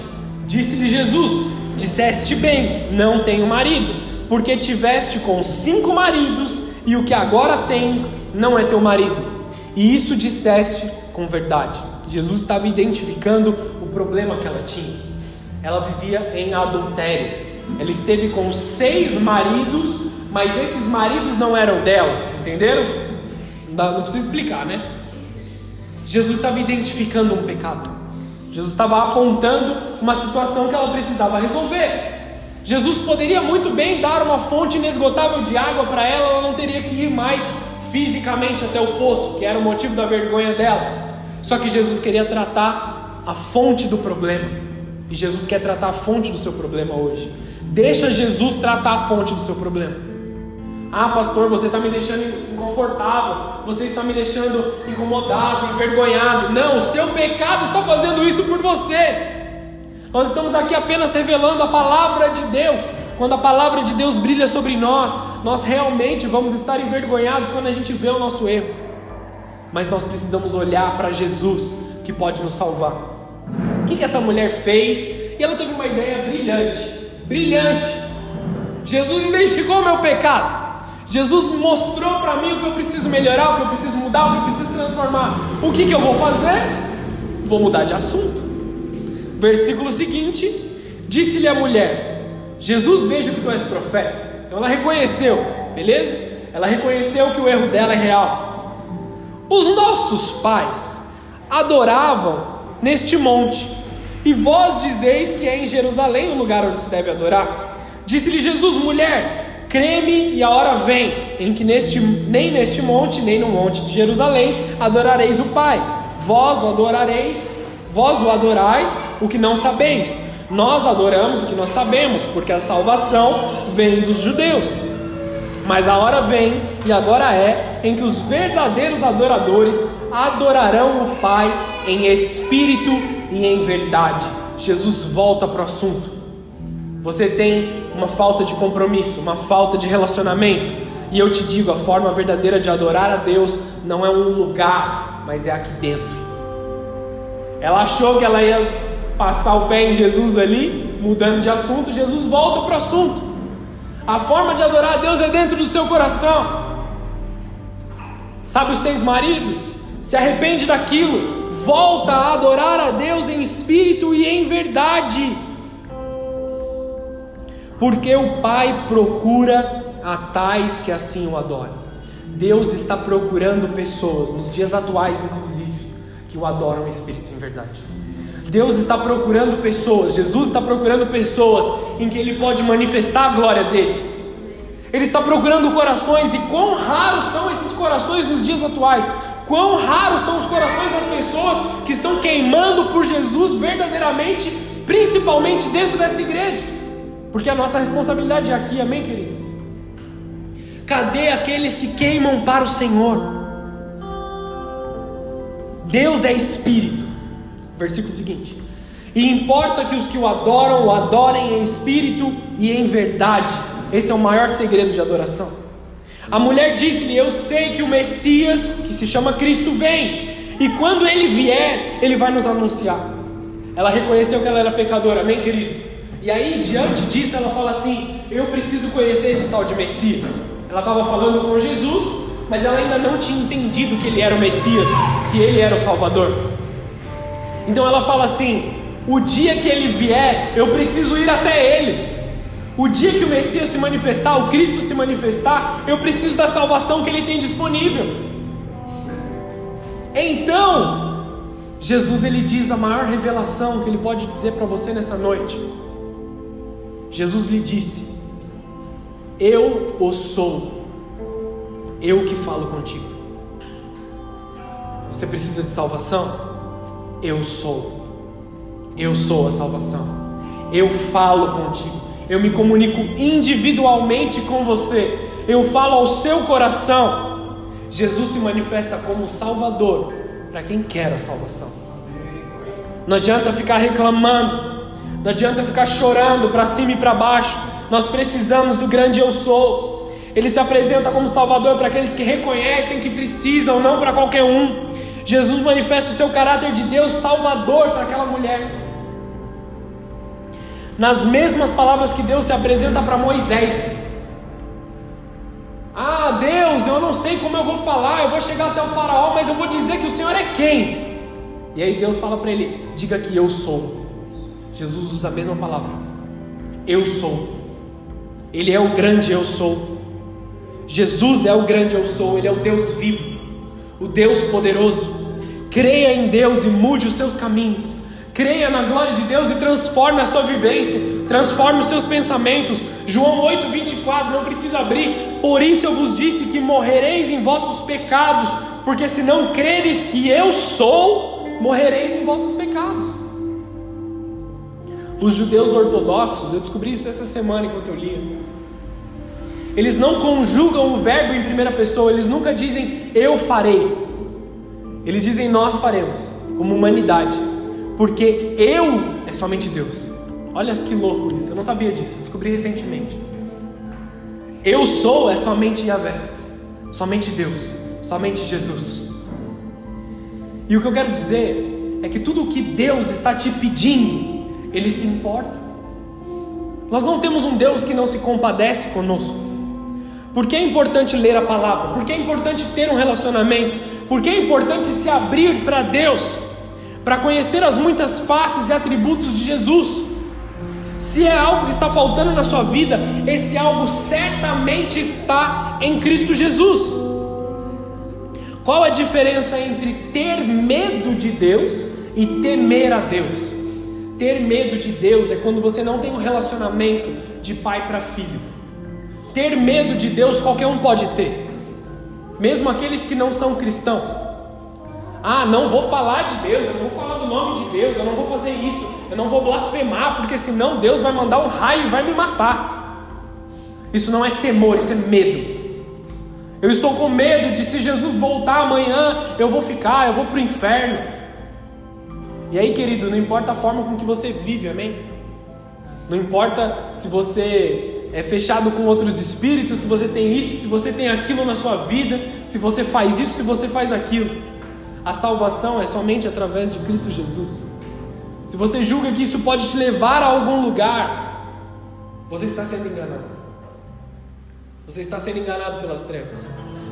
Disse-lhe Jesus: Disseste bem, não tenho marido, porque tiveste com cinco maridos e o que agora tens não é teu marido. E isso disseste com verdade. Jesus estava identificando o problema que ela tinha. Ela vivia em adultério. Ela esteve com seis maridos, mas esses maridos não eram dela, entenderam? Não, precisa explicar, né? Jesus estava identificando um pecado. Jesus estava apontando uma situação que ela precisava resolver. Jesus poderia muito bem dar uma fonte inesgotável de água para ela, ela não teria que ir mais fisicamente até o poço, que era o motivo da vergonha dela. Só que Jesus queria tratar a fonte do problema. E Jesus quer tratar a fonte do seu problema hoje. Deixa Jesus tratar a fonte do seu problema. Ah, pastor, você está me deixando inconfortável, você está me deixando incomodado, envergonhado. Não, o seu pecado está fazendo isso por você. Nós estamos aqui apenas revelando a palavra de Deus. Quando a palavra de Deus brilha sobre nós, nós realmente vamos estar envergonhados quando a gente vê o nosso erro. Mas nós precisamos olhar para Jesus que pode nos salvar. O que, que essa mulher fez? E ela teve uma ideia brilhante. Brilhante. Jesus identificou o meu pecado. Jesus mostrou para mim o que eu preciso melhorar, o que eu preciso mudar, o que eu preciso transformar. O que, que eu vou fazer? Vou mudar de assunto. Versículo seguinte: Disse-lhe a mulher: Jesus, vejo que tu és profeta. Então ela reconheceu, beleza? Ela reconheceu que o erro dela é real. Os nossos pais adoravam neste monte, e vós dizeis que é em Jerusalém o lugar onde se deve adorar. Disse-lhe Jesus, mulher, creme e a hora vem, em que neste, nem neste monte, nem no monte de Jerusalém adorareis o Pai. Vós o adorareis, vós o adorais, o que não sabeis nós adoramos o que nós sabemos, porque a salvação vem dos judeus. Mas a hora vem, e agora é, em que os verdadeiros adoradores adorarão o Pai em espírito e em verdade. Jesus volta para o assunto. Você tem uma falta de compromisso, uma falta de relacionamento. E eu te digo: a forma verdadeira de adorar a Deus não é um lugar, mas é aqui dentro. Ela achou que ela ia passar o pé em Jesus ali, mudando de assunto, Jesus volta para o assunto. A forma de adorar a Deus é dentro do seu coração. Sabe os seis maridos? Se arrepende daquilo, volta a adorar a Deus em espírito e em verdade. Porque o Pai procura a tais que assim o adoram. Deus está procurando pessoas, nos dias atuais inclusive, que o adoram em espírito e em verdade. Deus está procurando pessoas, Jesus está procurando pessoas em que Ele pode manifestar a glória dele. Ele está procurando corações, e quão raros são esses corações nos dias atuais. Quão raros são os corações das pessoas que estão queimando por Jesus verdadeiramente, principalmente dentro dessa igreja. Porque a nossa responsabilidade é aqui, amém, queridos? Cadê aqueles que queimam para o Senhor? Deus é espírito. Versículo seguinte: E importa que os que o adoram o adorem em espírito e em verdade. Esse é o maior segredo de adoração. A mulher disse-lhe: Eu sei que o Messias, que se chama Cristo, vem, e quando ele vier, ele vai nos anunciar. Ela reconheceu que ela era pecadora, amém, queridos? E aí, diante disso, ela fala assim: Eu preciso conhecer esse tal de Messias. Ela estava falando com Jesus, mas ela ainda não tinha entendido que ele era o Messias, que ele era o Salvador. Então ela fala assim: o dia que ele vier, eu preciso ir até ele. O dia que o Messias se manifestar, o Cristo se manifestar, eu preciso da salvação que ele tem disponível. Então, Jesus ele diz a maior revelação que ele pode dizer para você nessa noite. Jesus lhe disse: Eu o sou, eu que falo contigo. Você precisa de salvação? Eu sou. Eu sou a salvação. Eu falo contigo. Eu me comunico individualmente com você. Eu falo ao seu coração. Jesus se manifesta como Salvador para quem quer a salvação. Não adianta ficar reclamando. Não adianta ficar chorando para cima e para baixo. Nós precisamos do grande eu sou. Ele se apresenta como Salvador para aqueles que reconhecem que precisam, não para qualquer um. Jesus manifesta o seu caráter de Deus Salvador para aquela mulher. Nas mesmas palavras que Deus se apresenta para Moisés. Ah, Deus, eu não sei como eu vou falar, eu vou chegar até o Faraó, mas eu vou dizer que o Senhor é quem? E aí Deus fala para ele: diga que eu sou. Jesus usa a mesma palavra. Eu sou. Ele é o grande eu sou. Jesus é o grande eu sou, ele é o Deus vivo o Deus poderoso. Creia em Deus e mude os seus caminhos. Creia na glória de Deus e transforme a sua vivência, transforme os seus pensamentos. João 8:24 não precisa abrir. Por isso eu vos disse que morrereis em vossos pecados, porque se não creres que eu sou, morrereis em vossos pecados. Os judeus ortodoxos, eu descobri isso essa semana enquanto eu lia. Eles não conjugam o verbo em primeira pessoa, eles nunca dizem eu farei. Eles dizem nós faremos, como humanidade, porque eu é somente Deus. Olha que louco isso, eu não sabia disso, descobri recentemente. Eu sou é somente Yahvé, somente Deus, somente Jesus. E o que eu quero dizer é que tudo o que Deus está te pedindo, Ele se importa. Nós não temos um Deus que não se compadece conosco. Por que é importante ler a palavra? Por que é importante ter um relacionamento? Por que é importante se abrir para Deus? Para conhecer as muitas faces e atributos de Jesus. Se é algo que está faltando na sua vida, esse algo certamente está em Cristo Jesus. Qual a diferença entre ter medo de Deus e temer a Deus? Ter medo de Deus é quando você não tem um relacionamento de pai para filho. Ter medo de Deus qualquer um pode ter, mesmo aqueles que não são cristãos. Ah, não vou falar de Deus, eu não vou falar do nome de Deus, eu não vou fazer isso, eu não vou blasfemar, porque senão Deus vai mandar um raio e vai me matar. Isso não é temor, isso é medo. Eu estou com medo de se Jesus voltar amanhã, eu vou ficar, eu vou para o inferno. E aí, querido, não importa a forma com que você vive, amém? Não importa se você é fechado com outros espíritos, se você tem isso, se você tem aquilo na sua vida, se você faz isso, se você faz aquilo. A salvação é somente através de Cristo Jesus. Se você julga que isso pode te levar a algum lugar, você está sendo enganado. Você está sendo enganado pelas trevas.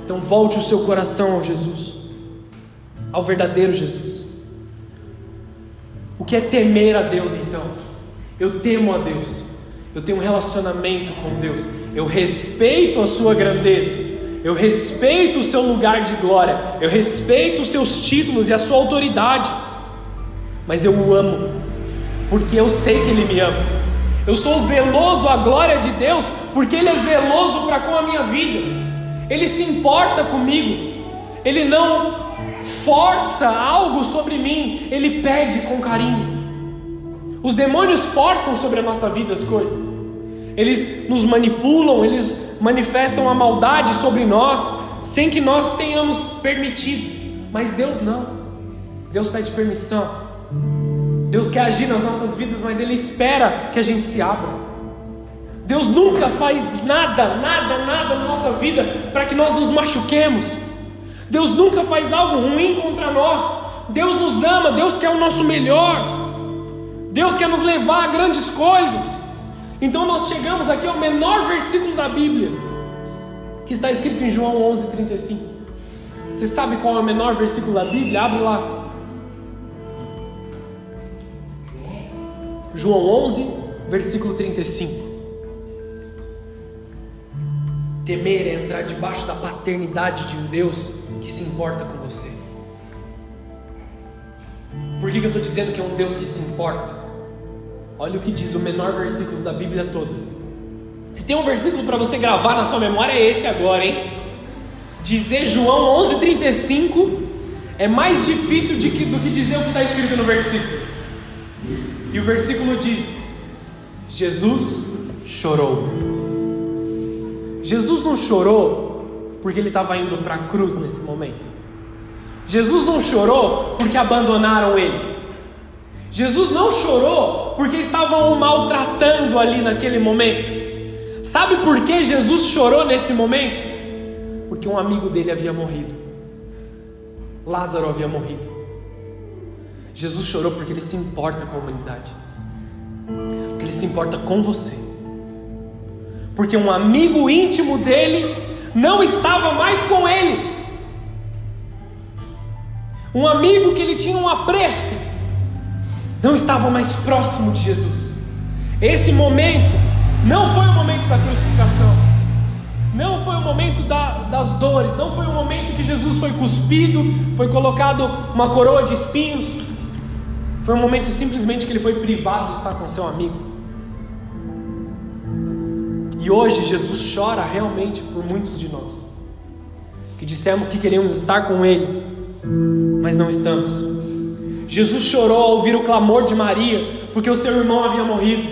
Então volte o seu coração ao Jesus, ao verdadeiro Jesus. O que é temer a Deus então? Eu temo a Deus eu tenho um relacionamento com Deus, eu respeito a sua grandeza, eu respeito o seu lugar de glória, eu respeito os seus títulos e a sua autoridade, mas eu o amo, porque eu sei que Ele me ama. Eu sou zeloso à glória de Deus, porque Ele é zeloso para com a minha vida, Ele se importa comigo, Ele não força algo sobre mim, Ele pede com carinho. Os demônios forçam sobre a nossa vida as coisas. Eles nos manipulam, eles manifestam a maldade sobre nós, sem que nós tenhamos permitido. Mas Deus não. Deus pede permissão. Deus quer agir nas nossas vidas, mas Ele espera que a gente se abra. Deus nunca faz nada, nada, nada na nossa vida para que nós nos machuquemos. Deus nunca faz algo ruim contra nós. Deus nos ama, Deus quer o nosso melhor. Deus quer nos levar a grandes coisas. Então nós chegamos aqui ao menor versículo da Bíblia, que está escrito em João 11:35. Você sabe qual é o menor versículo da Bíblia? Abre lá. João 11, versículo 35. Temer é entrar debaixo da paternidade de um Deus que se importa com você. Por que, que eu estou dizendo que é um Deus que se importa? Olha o que diz o menor versículo da Bíblia toda. Se tem um versículo para você gravar na sua memória, é esse agora, hein? Dizer João 11:35 é mais difícil que, do que dizer o que está escrito no versículo. E o versículo diz: Jesus chorou. Jesus não chorou porque ele estava indo para a cruz nesse momento. Jesus não chorou porque abandonaram ele. Jesus não chorou porque estavam o maltratando ali naquele momento. Sabe por que Jesus chorou nesse momento? Porque um amigo dele havia morrido. Lázaro havia morrido. Jesus chorou porque ele se importa com a humanidade. Porque ele se importa com você. Porque um amigo íntimo dele não estava mais com ele. Um amigo que ele tinha um apreço não estava mais próximo de Jesus. Esse momento não foi o momento da crucificação, não foi o momento da, das dores, não foi o momento que Jesus foi cuspido, foi colocado uma coroa de espinhos. Foi um momento simplesmente que ele foi privado de estar com seu amigo. E hoje Jesus chora realmente por muitos de nós, que dissemos que queríamos estar com Ele, mas não estamos. Jesus chorou ao ouvir o clamor de Maria, porque o seu irmão havia morrido.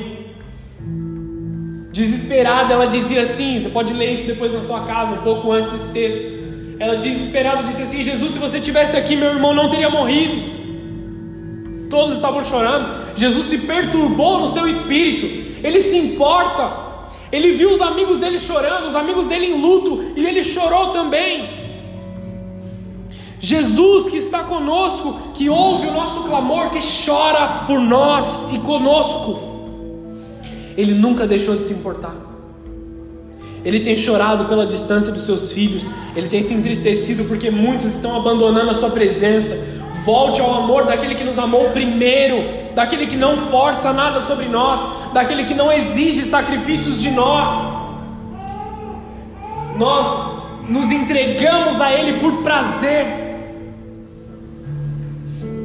Desesperada, ela dizia assim: você pode ler isso depois na sua casa, um pouco antes desse texto. Ela desesperada disse assim: Jesus, se você tivesse aqui, meu irmão não teria morrido. Todos estavam chorando. Jesus se perturbou no seu espírito. Ele se importa. Ele viu os amigos dele chorando, os amigos dele em luto, e ele chorou também. Jesus que está conosco, que ouve o nosso clamor, que chora por nós e conosco. Ele nunca deixou de se importar. Ele tem chorado pela distância dos seus filhos, ele tem se entristecido porque muitos estão abandonando a sua presença. Volte ao amor daquele que nos amou primeiro, daquele que não força nada sobre nós, daquele que não exige sacrifícios de nós. Nós nos entregamos a Ele por prazer,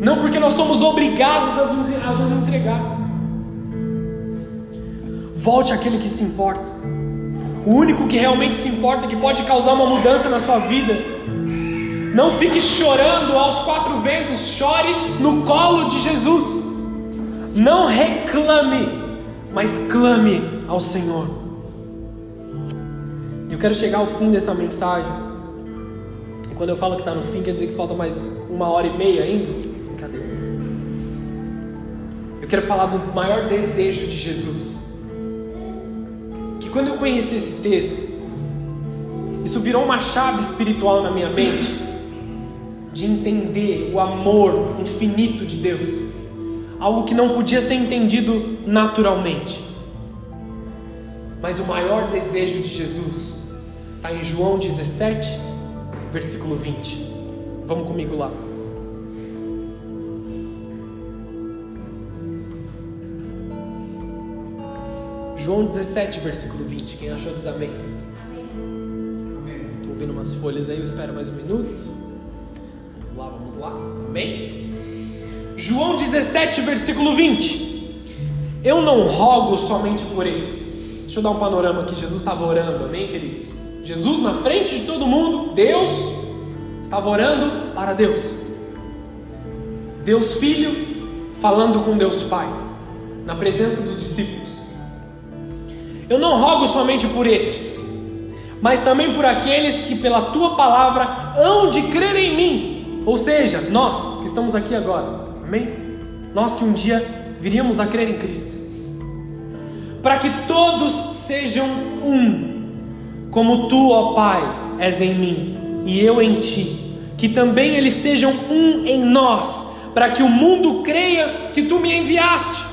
não porque nós somos obrigados a nos, a nos entregar. Volte àquele que se importa. O único que realmente se importa, que pode causar uma mudança na sua vida. Não fique chorando aos quatro ventos, chore no colo de Jesus. Não reclame, mas clame ao Senhor. Eu quero chegar ao fim dessa mensagem. E quando eu falo que está no fim, quer dizer que falta mais uma hora e meia ainda. Eu quero falar do maior desejo de Jesus. Que quando eu conheci esse texto, isso virou uma chave espiritual na minha mente de entender o amor infinito de Deus, algo que não podia ser entendido naturalmente. Mas o maior desejo de Jesus está em João 17, versículo 20. Vamos comigo lá. João 17, versículo 20. Quem achou diz amém. Estou ouvindo umas folhas aí, eu espero mais um minuto. Vamos lá, vamos lá. Amém? João 17, versículo 20. Eu não rogo somente por esses. Deixa eu dar um panorama aqui. Jesus estava orando, amém, queridos? Jesus na frente de todo mundo, Deus estava orando para Deus. Deus Filho falando com Deus Pai, na presença dos discípulos. Eu não rogo somente por estes, mas também por aqueles que pela tua palavra hão de crer em mim. Ou seja, nós que estamos aqui agora, amém? Nós que um dia viríamos a crer em Cristo. Para que todos sejam um, como tu, ó Pai, és em mim e eu em ti, que também eles sejam um em nós, para que o mundo creia que tu me enviaste.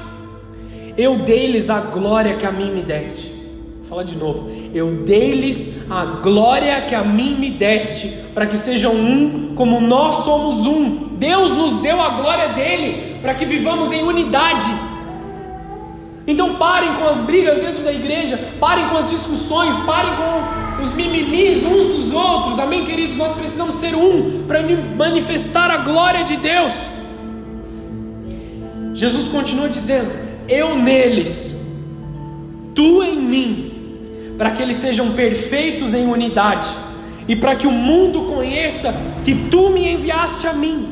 Eu dei-lhes a glória que a mim me deste. Vou falar de novo. Eu dei-lhes a glória que a mim me deste, para que sejam um como nós somos um. Deus nos deu a glória dele, para que vivamos em unidade. Então parem com as brigas dentro da igreja, parem com as discussões, parem com os mimimis uns dos outros. Amém, queridos? Nós precisamos ser um para manifestar a glória de Deus. Jesus continua dizendo: eu neles, tu em mim, para que eles sejam perfeitos em unidade, e para que o mundo conheça que tu me enviaste a mim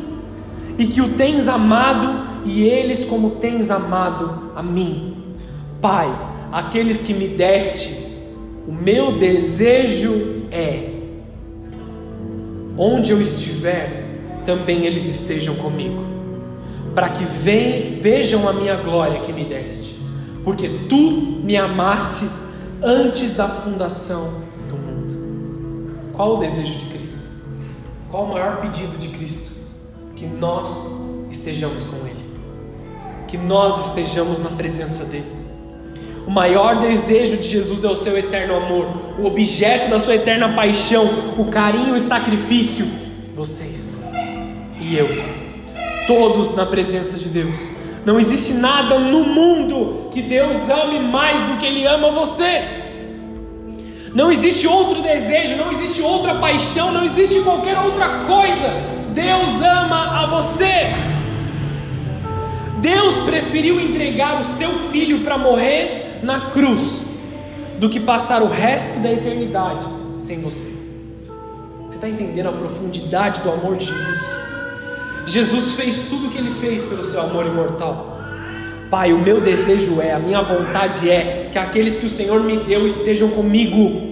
e que o tens amado e eles como tens amado a mim. Pai, aqueles que me deste, o meu desejo é onde eu estiver, também eles estejam comigo, para que vejam a minha glória que me deste, porque tu me amastes antes da fundação do mundo. Qual o desejo de Cristo? Qual o maior pedido de Cristo? Que nós estejamos com Ele, que nós estejamos na presença dEle. O maior desejo de Jesus é o seu eterno amor, o objeto da sua eterna paixão, o carinho e sacrifício. Vocês e eu, todos na presença de Deus. Não existe nada no mundo que Deus ame mais do que Ele ama você. Não existe outro desejo, não existe outra paixão, não existe qualquer outra coisa. Deus ama a você. Deus preferiu entregar o seu filho para morrer na cruz do que passar o resto da eternidade sem você. Você está entendendo a profundidade do amor de Jesus? Jesus fez tudo o que ele fez pelo seu amor imortal. Pai, o meu desejo é, a minha vontade é que aqueles que o Senhor me deu estejam comigo.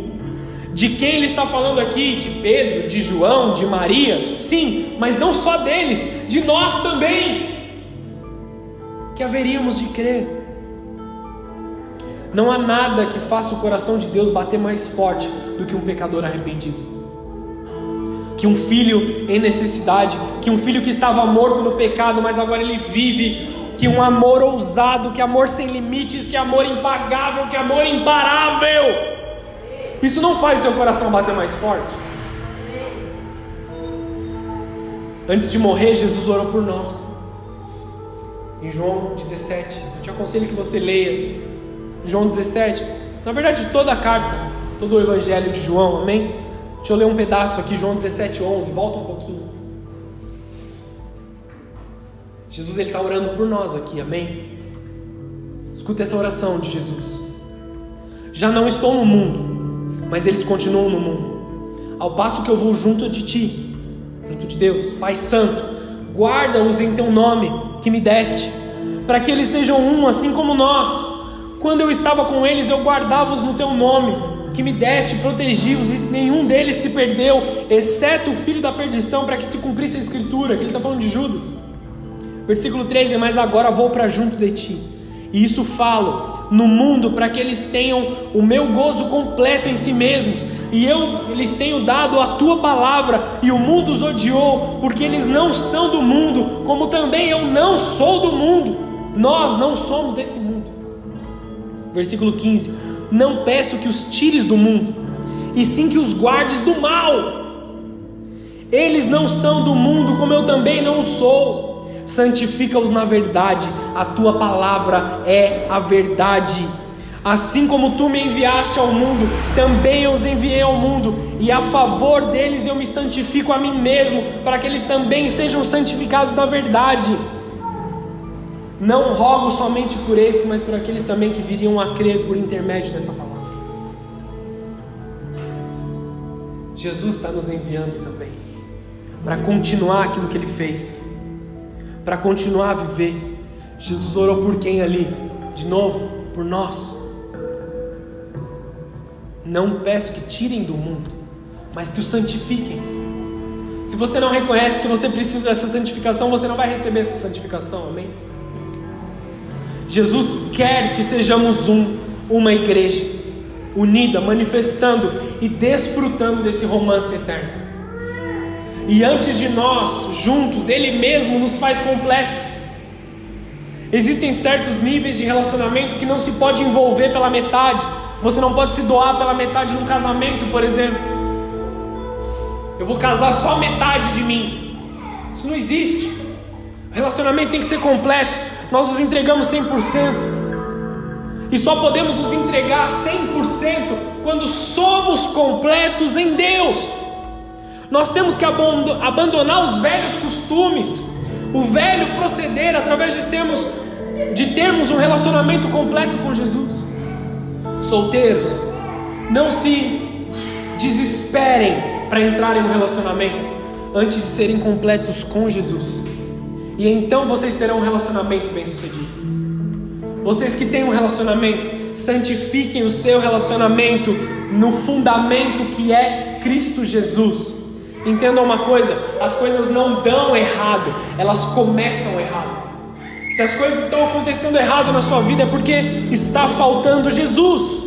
De quem ele está falando aqui? De Pedro, de João, de Maria? Sim, mas não só deles, de nós também. Que haveríamos de crer. Não há nada que faça o coração de Deus bater mais forte do que um pecador arrependido que um filho em necessidade, que um filho que estava morto no pecado, mas agora ele vive, que um amor ousado, que amor sem limites, que amor impagável, que amor imparável. Isso não faz seu coração bater mais forte? Antes de morrer, Jesus orou por nós. Em João 17, eu te aconselho que você leia João 17, na verdade toda a carta, todo o evangelho de João, amém? Deixa eu ler um pedaço aqui, João 17, 11. Volta um pouquinho. Jesus ele está orando por nós aqui, amém? Escuta essa oração de Jesus. Já não estou no mundo, mas eles continuam no mundo. Ao passo que eu vou junto de ti, junto de Deus, Pai Santo, guarda-os em teu nome que me deste, para que eles sejam um, assim como nós. Quando eu estava com eles, eu guardava-os no teu nome que me deste, protegi-os, e nenhum deles se perdeu, exceto o filho da perdição, para que se cumprisse a escritura, que ele está falando de Judas. Versículo 13: Mas agora vou para junto de ti, e isso falo no mundo para que eles tenham o meu gozo completo em si mesmos, e eu lhes tenho dado a tua palavra, e o mundo os odiou, porque eles não são do mundo, como também eu não sou do mundo, nós não somos desse mundo. Versículo 15: Não peço que os tires do mundo, e sim que os guardes do mal. Eles não são do mundo, como eu também não sou. Santifica-os na verdade, a tua palavra é a verdade. Assim como tu me enviaste ao mundo, também eu os enviei ao mundo, e a favor deles eu me santifico a mim mesmo, para que eles também sejam santificados na verdade. Não rogo somente por esse, mas por aqueles também que viriam a crer por intermédio dessa palavra. Jesus está nos enviando também para continuar aquilo que ele fez, para continuar a viver. Jesus orou por quem ali? De novo, por nós. Não peço que tirem do mundo, mas que o santifiquem. Se você não reconhece que você precisa dessa santificação, você não vai receber essa santificação, amém? Jesus quer que sejamos um, uma igreja unida, manifestando e desfrutando desse romance eterno. E antes de nós, juntos, Ele mesmo nos faz completos. Existem certos níveis de relacionamento que não se pode envolver pela metade. Você não pode se doar pela metade num casamento, por exemplo. Eu vou casar só metade de mim. Isso não existe. O relacionamento tem que ser completo nós nos entregamos 100%. E só podemos nos entregar 100% quando somos completos em Deus. Nós temos que abandonar os velhos costumes, o velho proceder através de sermos de termos um relacionamento completo com Jesus. Solteiros, não se desesperem para entrarem no relacionamento antes de serem completos com Jesus. E então vocês terão um relacionamento bem-sucedido. Vocês que têm um relacionamento, santifiquem o seu relacionamento no fundamento que é Cristo Jesus. Entendam uma coisa: as coisas não dão errado, elas começam errado. Se as coisas estão acontecendo errado na sua vida é porque está faltando Jesus.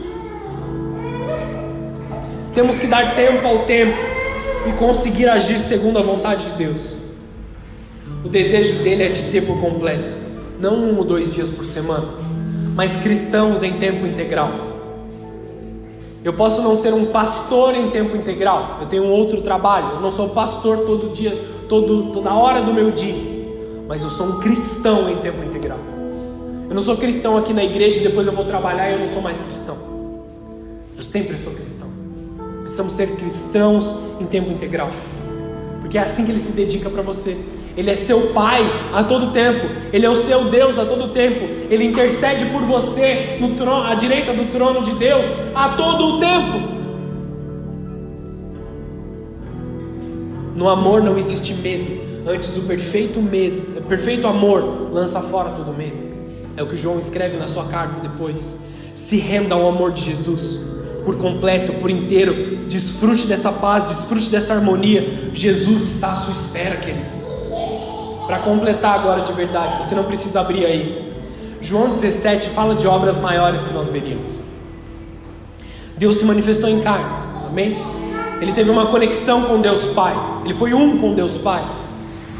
Temos que dar tempo ao tempo e conseguir agir segundo a vontade de Deus. O desejo dele é te ter por completo, não um ou dois dias por semana, mas cristãos em tempo integral. Eu posso não ser um pastor em tempo integral, eu tenho um outro trabalho, eu não sou pastor todo dia, todo, toda hora do meu dia, mas eu sou um cristão em tempo integral. Eu não sou cristão aqui na igreja e depois eu vou trabalhar e eu não sou mais cristão. Eu sempre sou cristão. Precisamos ser cristãos em tempo integral, porque é assim que ele se dedica para você. Ele é seu Pai a todo tempo. Ele é o seu Deus a todo tempo. Ele intercede por você no trono, à direita do trono de Deus a todo o tempo. No amor não existe medo. Antes o perfeito medo, o perfeito amor lança fora todo medo. É o que João escreve na sua carta depois. Se renda ao amor de Jesus por completo, por inteiro. Desfrute dessa paz, desfrute dessa harmonia. Jesus está à sua espera, queridos. Para completar agora de verdade, você não precisa abrir aí. João 17 fala de obras maiores que nós veríamos. Deus se manifestou em carne, amém? Ele teve uma conexão com Deus Pai, ele foi um com Deus Pai,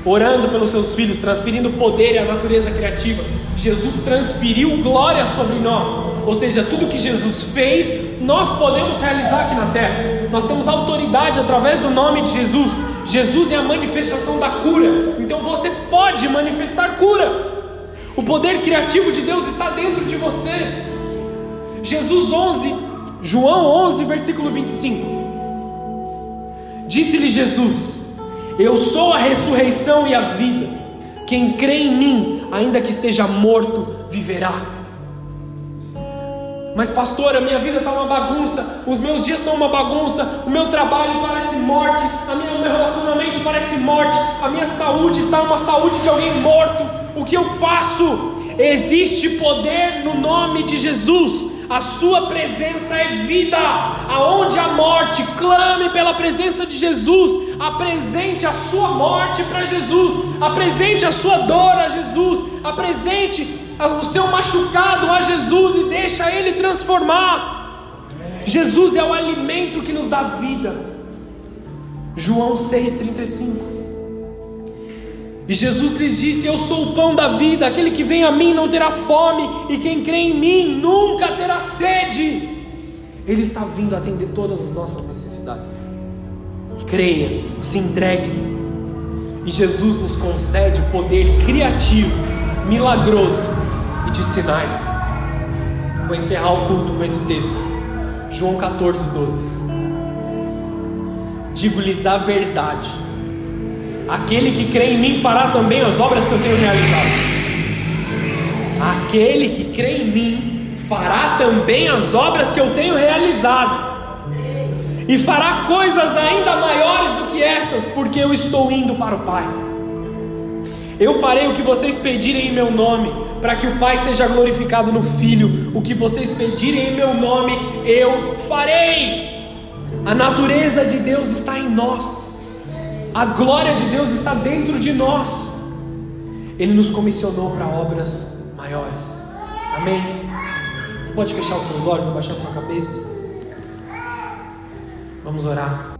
orando pelos seus filhos, transferindo poder e a natureza criativa. Jesus transferiu glória sobre nós, ou seja, tudo que Jesus fez, nós podemos realizar aqui na terra. Nós temos autoridade através do nome de Jesus. Jesus é a manifestação da cura, então você pode manifestar cura. O poder criativo de Deus está dentro de você. Jesus 11, João 11, versículo 25. Disse-lhe Jesus: Eu sou a ressurreição e a vida. Quem crê em mim, ainda que esteja morto, viverá. Mas, pastor, a minha vida está uma bagunça, os meus dias estão uma bagunça, o meu trabalho parece morte, a minha, o meu relacionamento parece morte, a minha saúde está uma saúde de alguém morto. O que eu faço? Existe poder no nome de Jesus. A sua presença é vida. Aonde a morte, clame pela presença de Jesus. Apresente a sua morte para Jesus. Apresente a sua dor a Jesus. Apresente o seu machucado a Jesus e deixa ele transformar. Jesus é o alimento que nos dá vida. João 6:35. E Jesus lhes disse: Eu sou o pão da vida, aquele que vem a mim não terá fome, e quem crê em mim nunca terá sede. Ele está vindo atender todas as nossas necessidades. Creia, se entregue. E Jesus nos concede poder criativo, milagroso e de sinais. Vou encerrar o culto com esse texto. João 14, 12. Digo-lhes a verdade Aquele que crê em mim fará também as obras que eu tenho realizado. Aquele que crê em mim fará também as obras que eu tenho realizado. E fará coisas ainda maiores do que essas, porque eu estou indo para o Pai. Eu farei o que vocês pedirem em meu nome, para que o Pai seja glorificado no Filho. O que vocês pedirem em meu nome, eu farei. A natureza de Deus está em nós. A glória de Deus está dentro de nós. Ele nos comissionou para obras maiores. Amém? Você pode fechar os seus olhos, abaixar a sua cabeça? Vamos orar.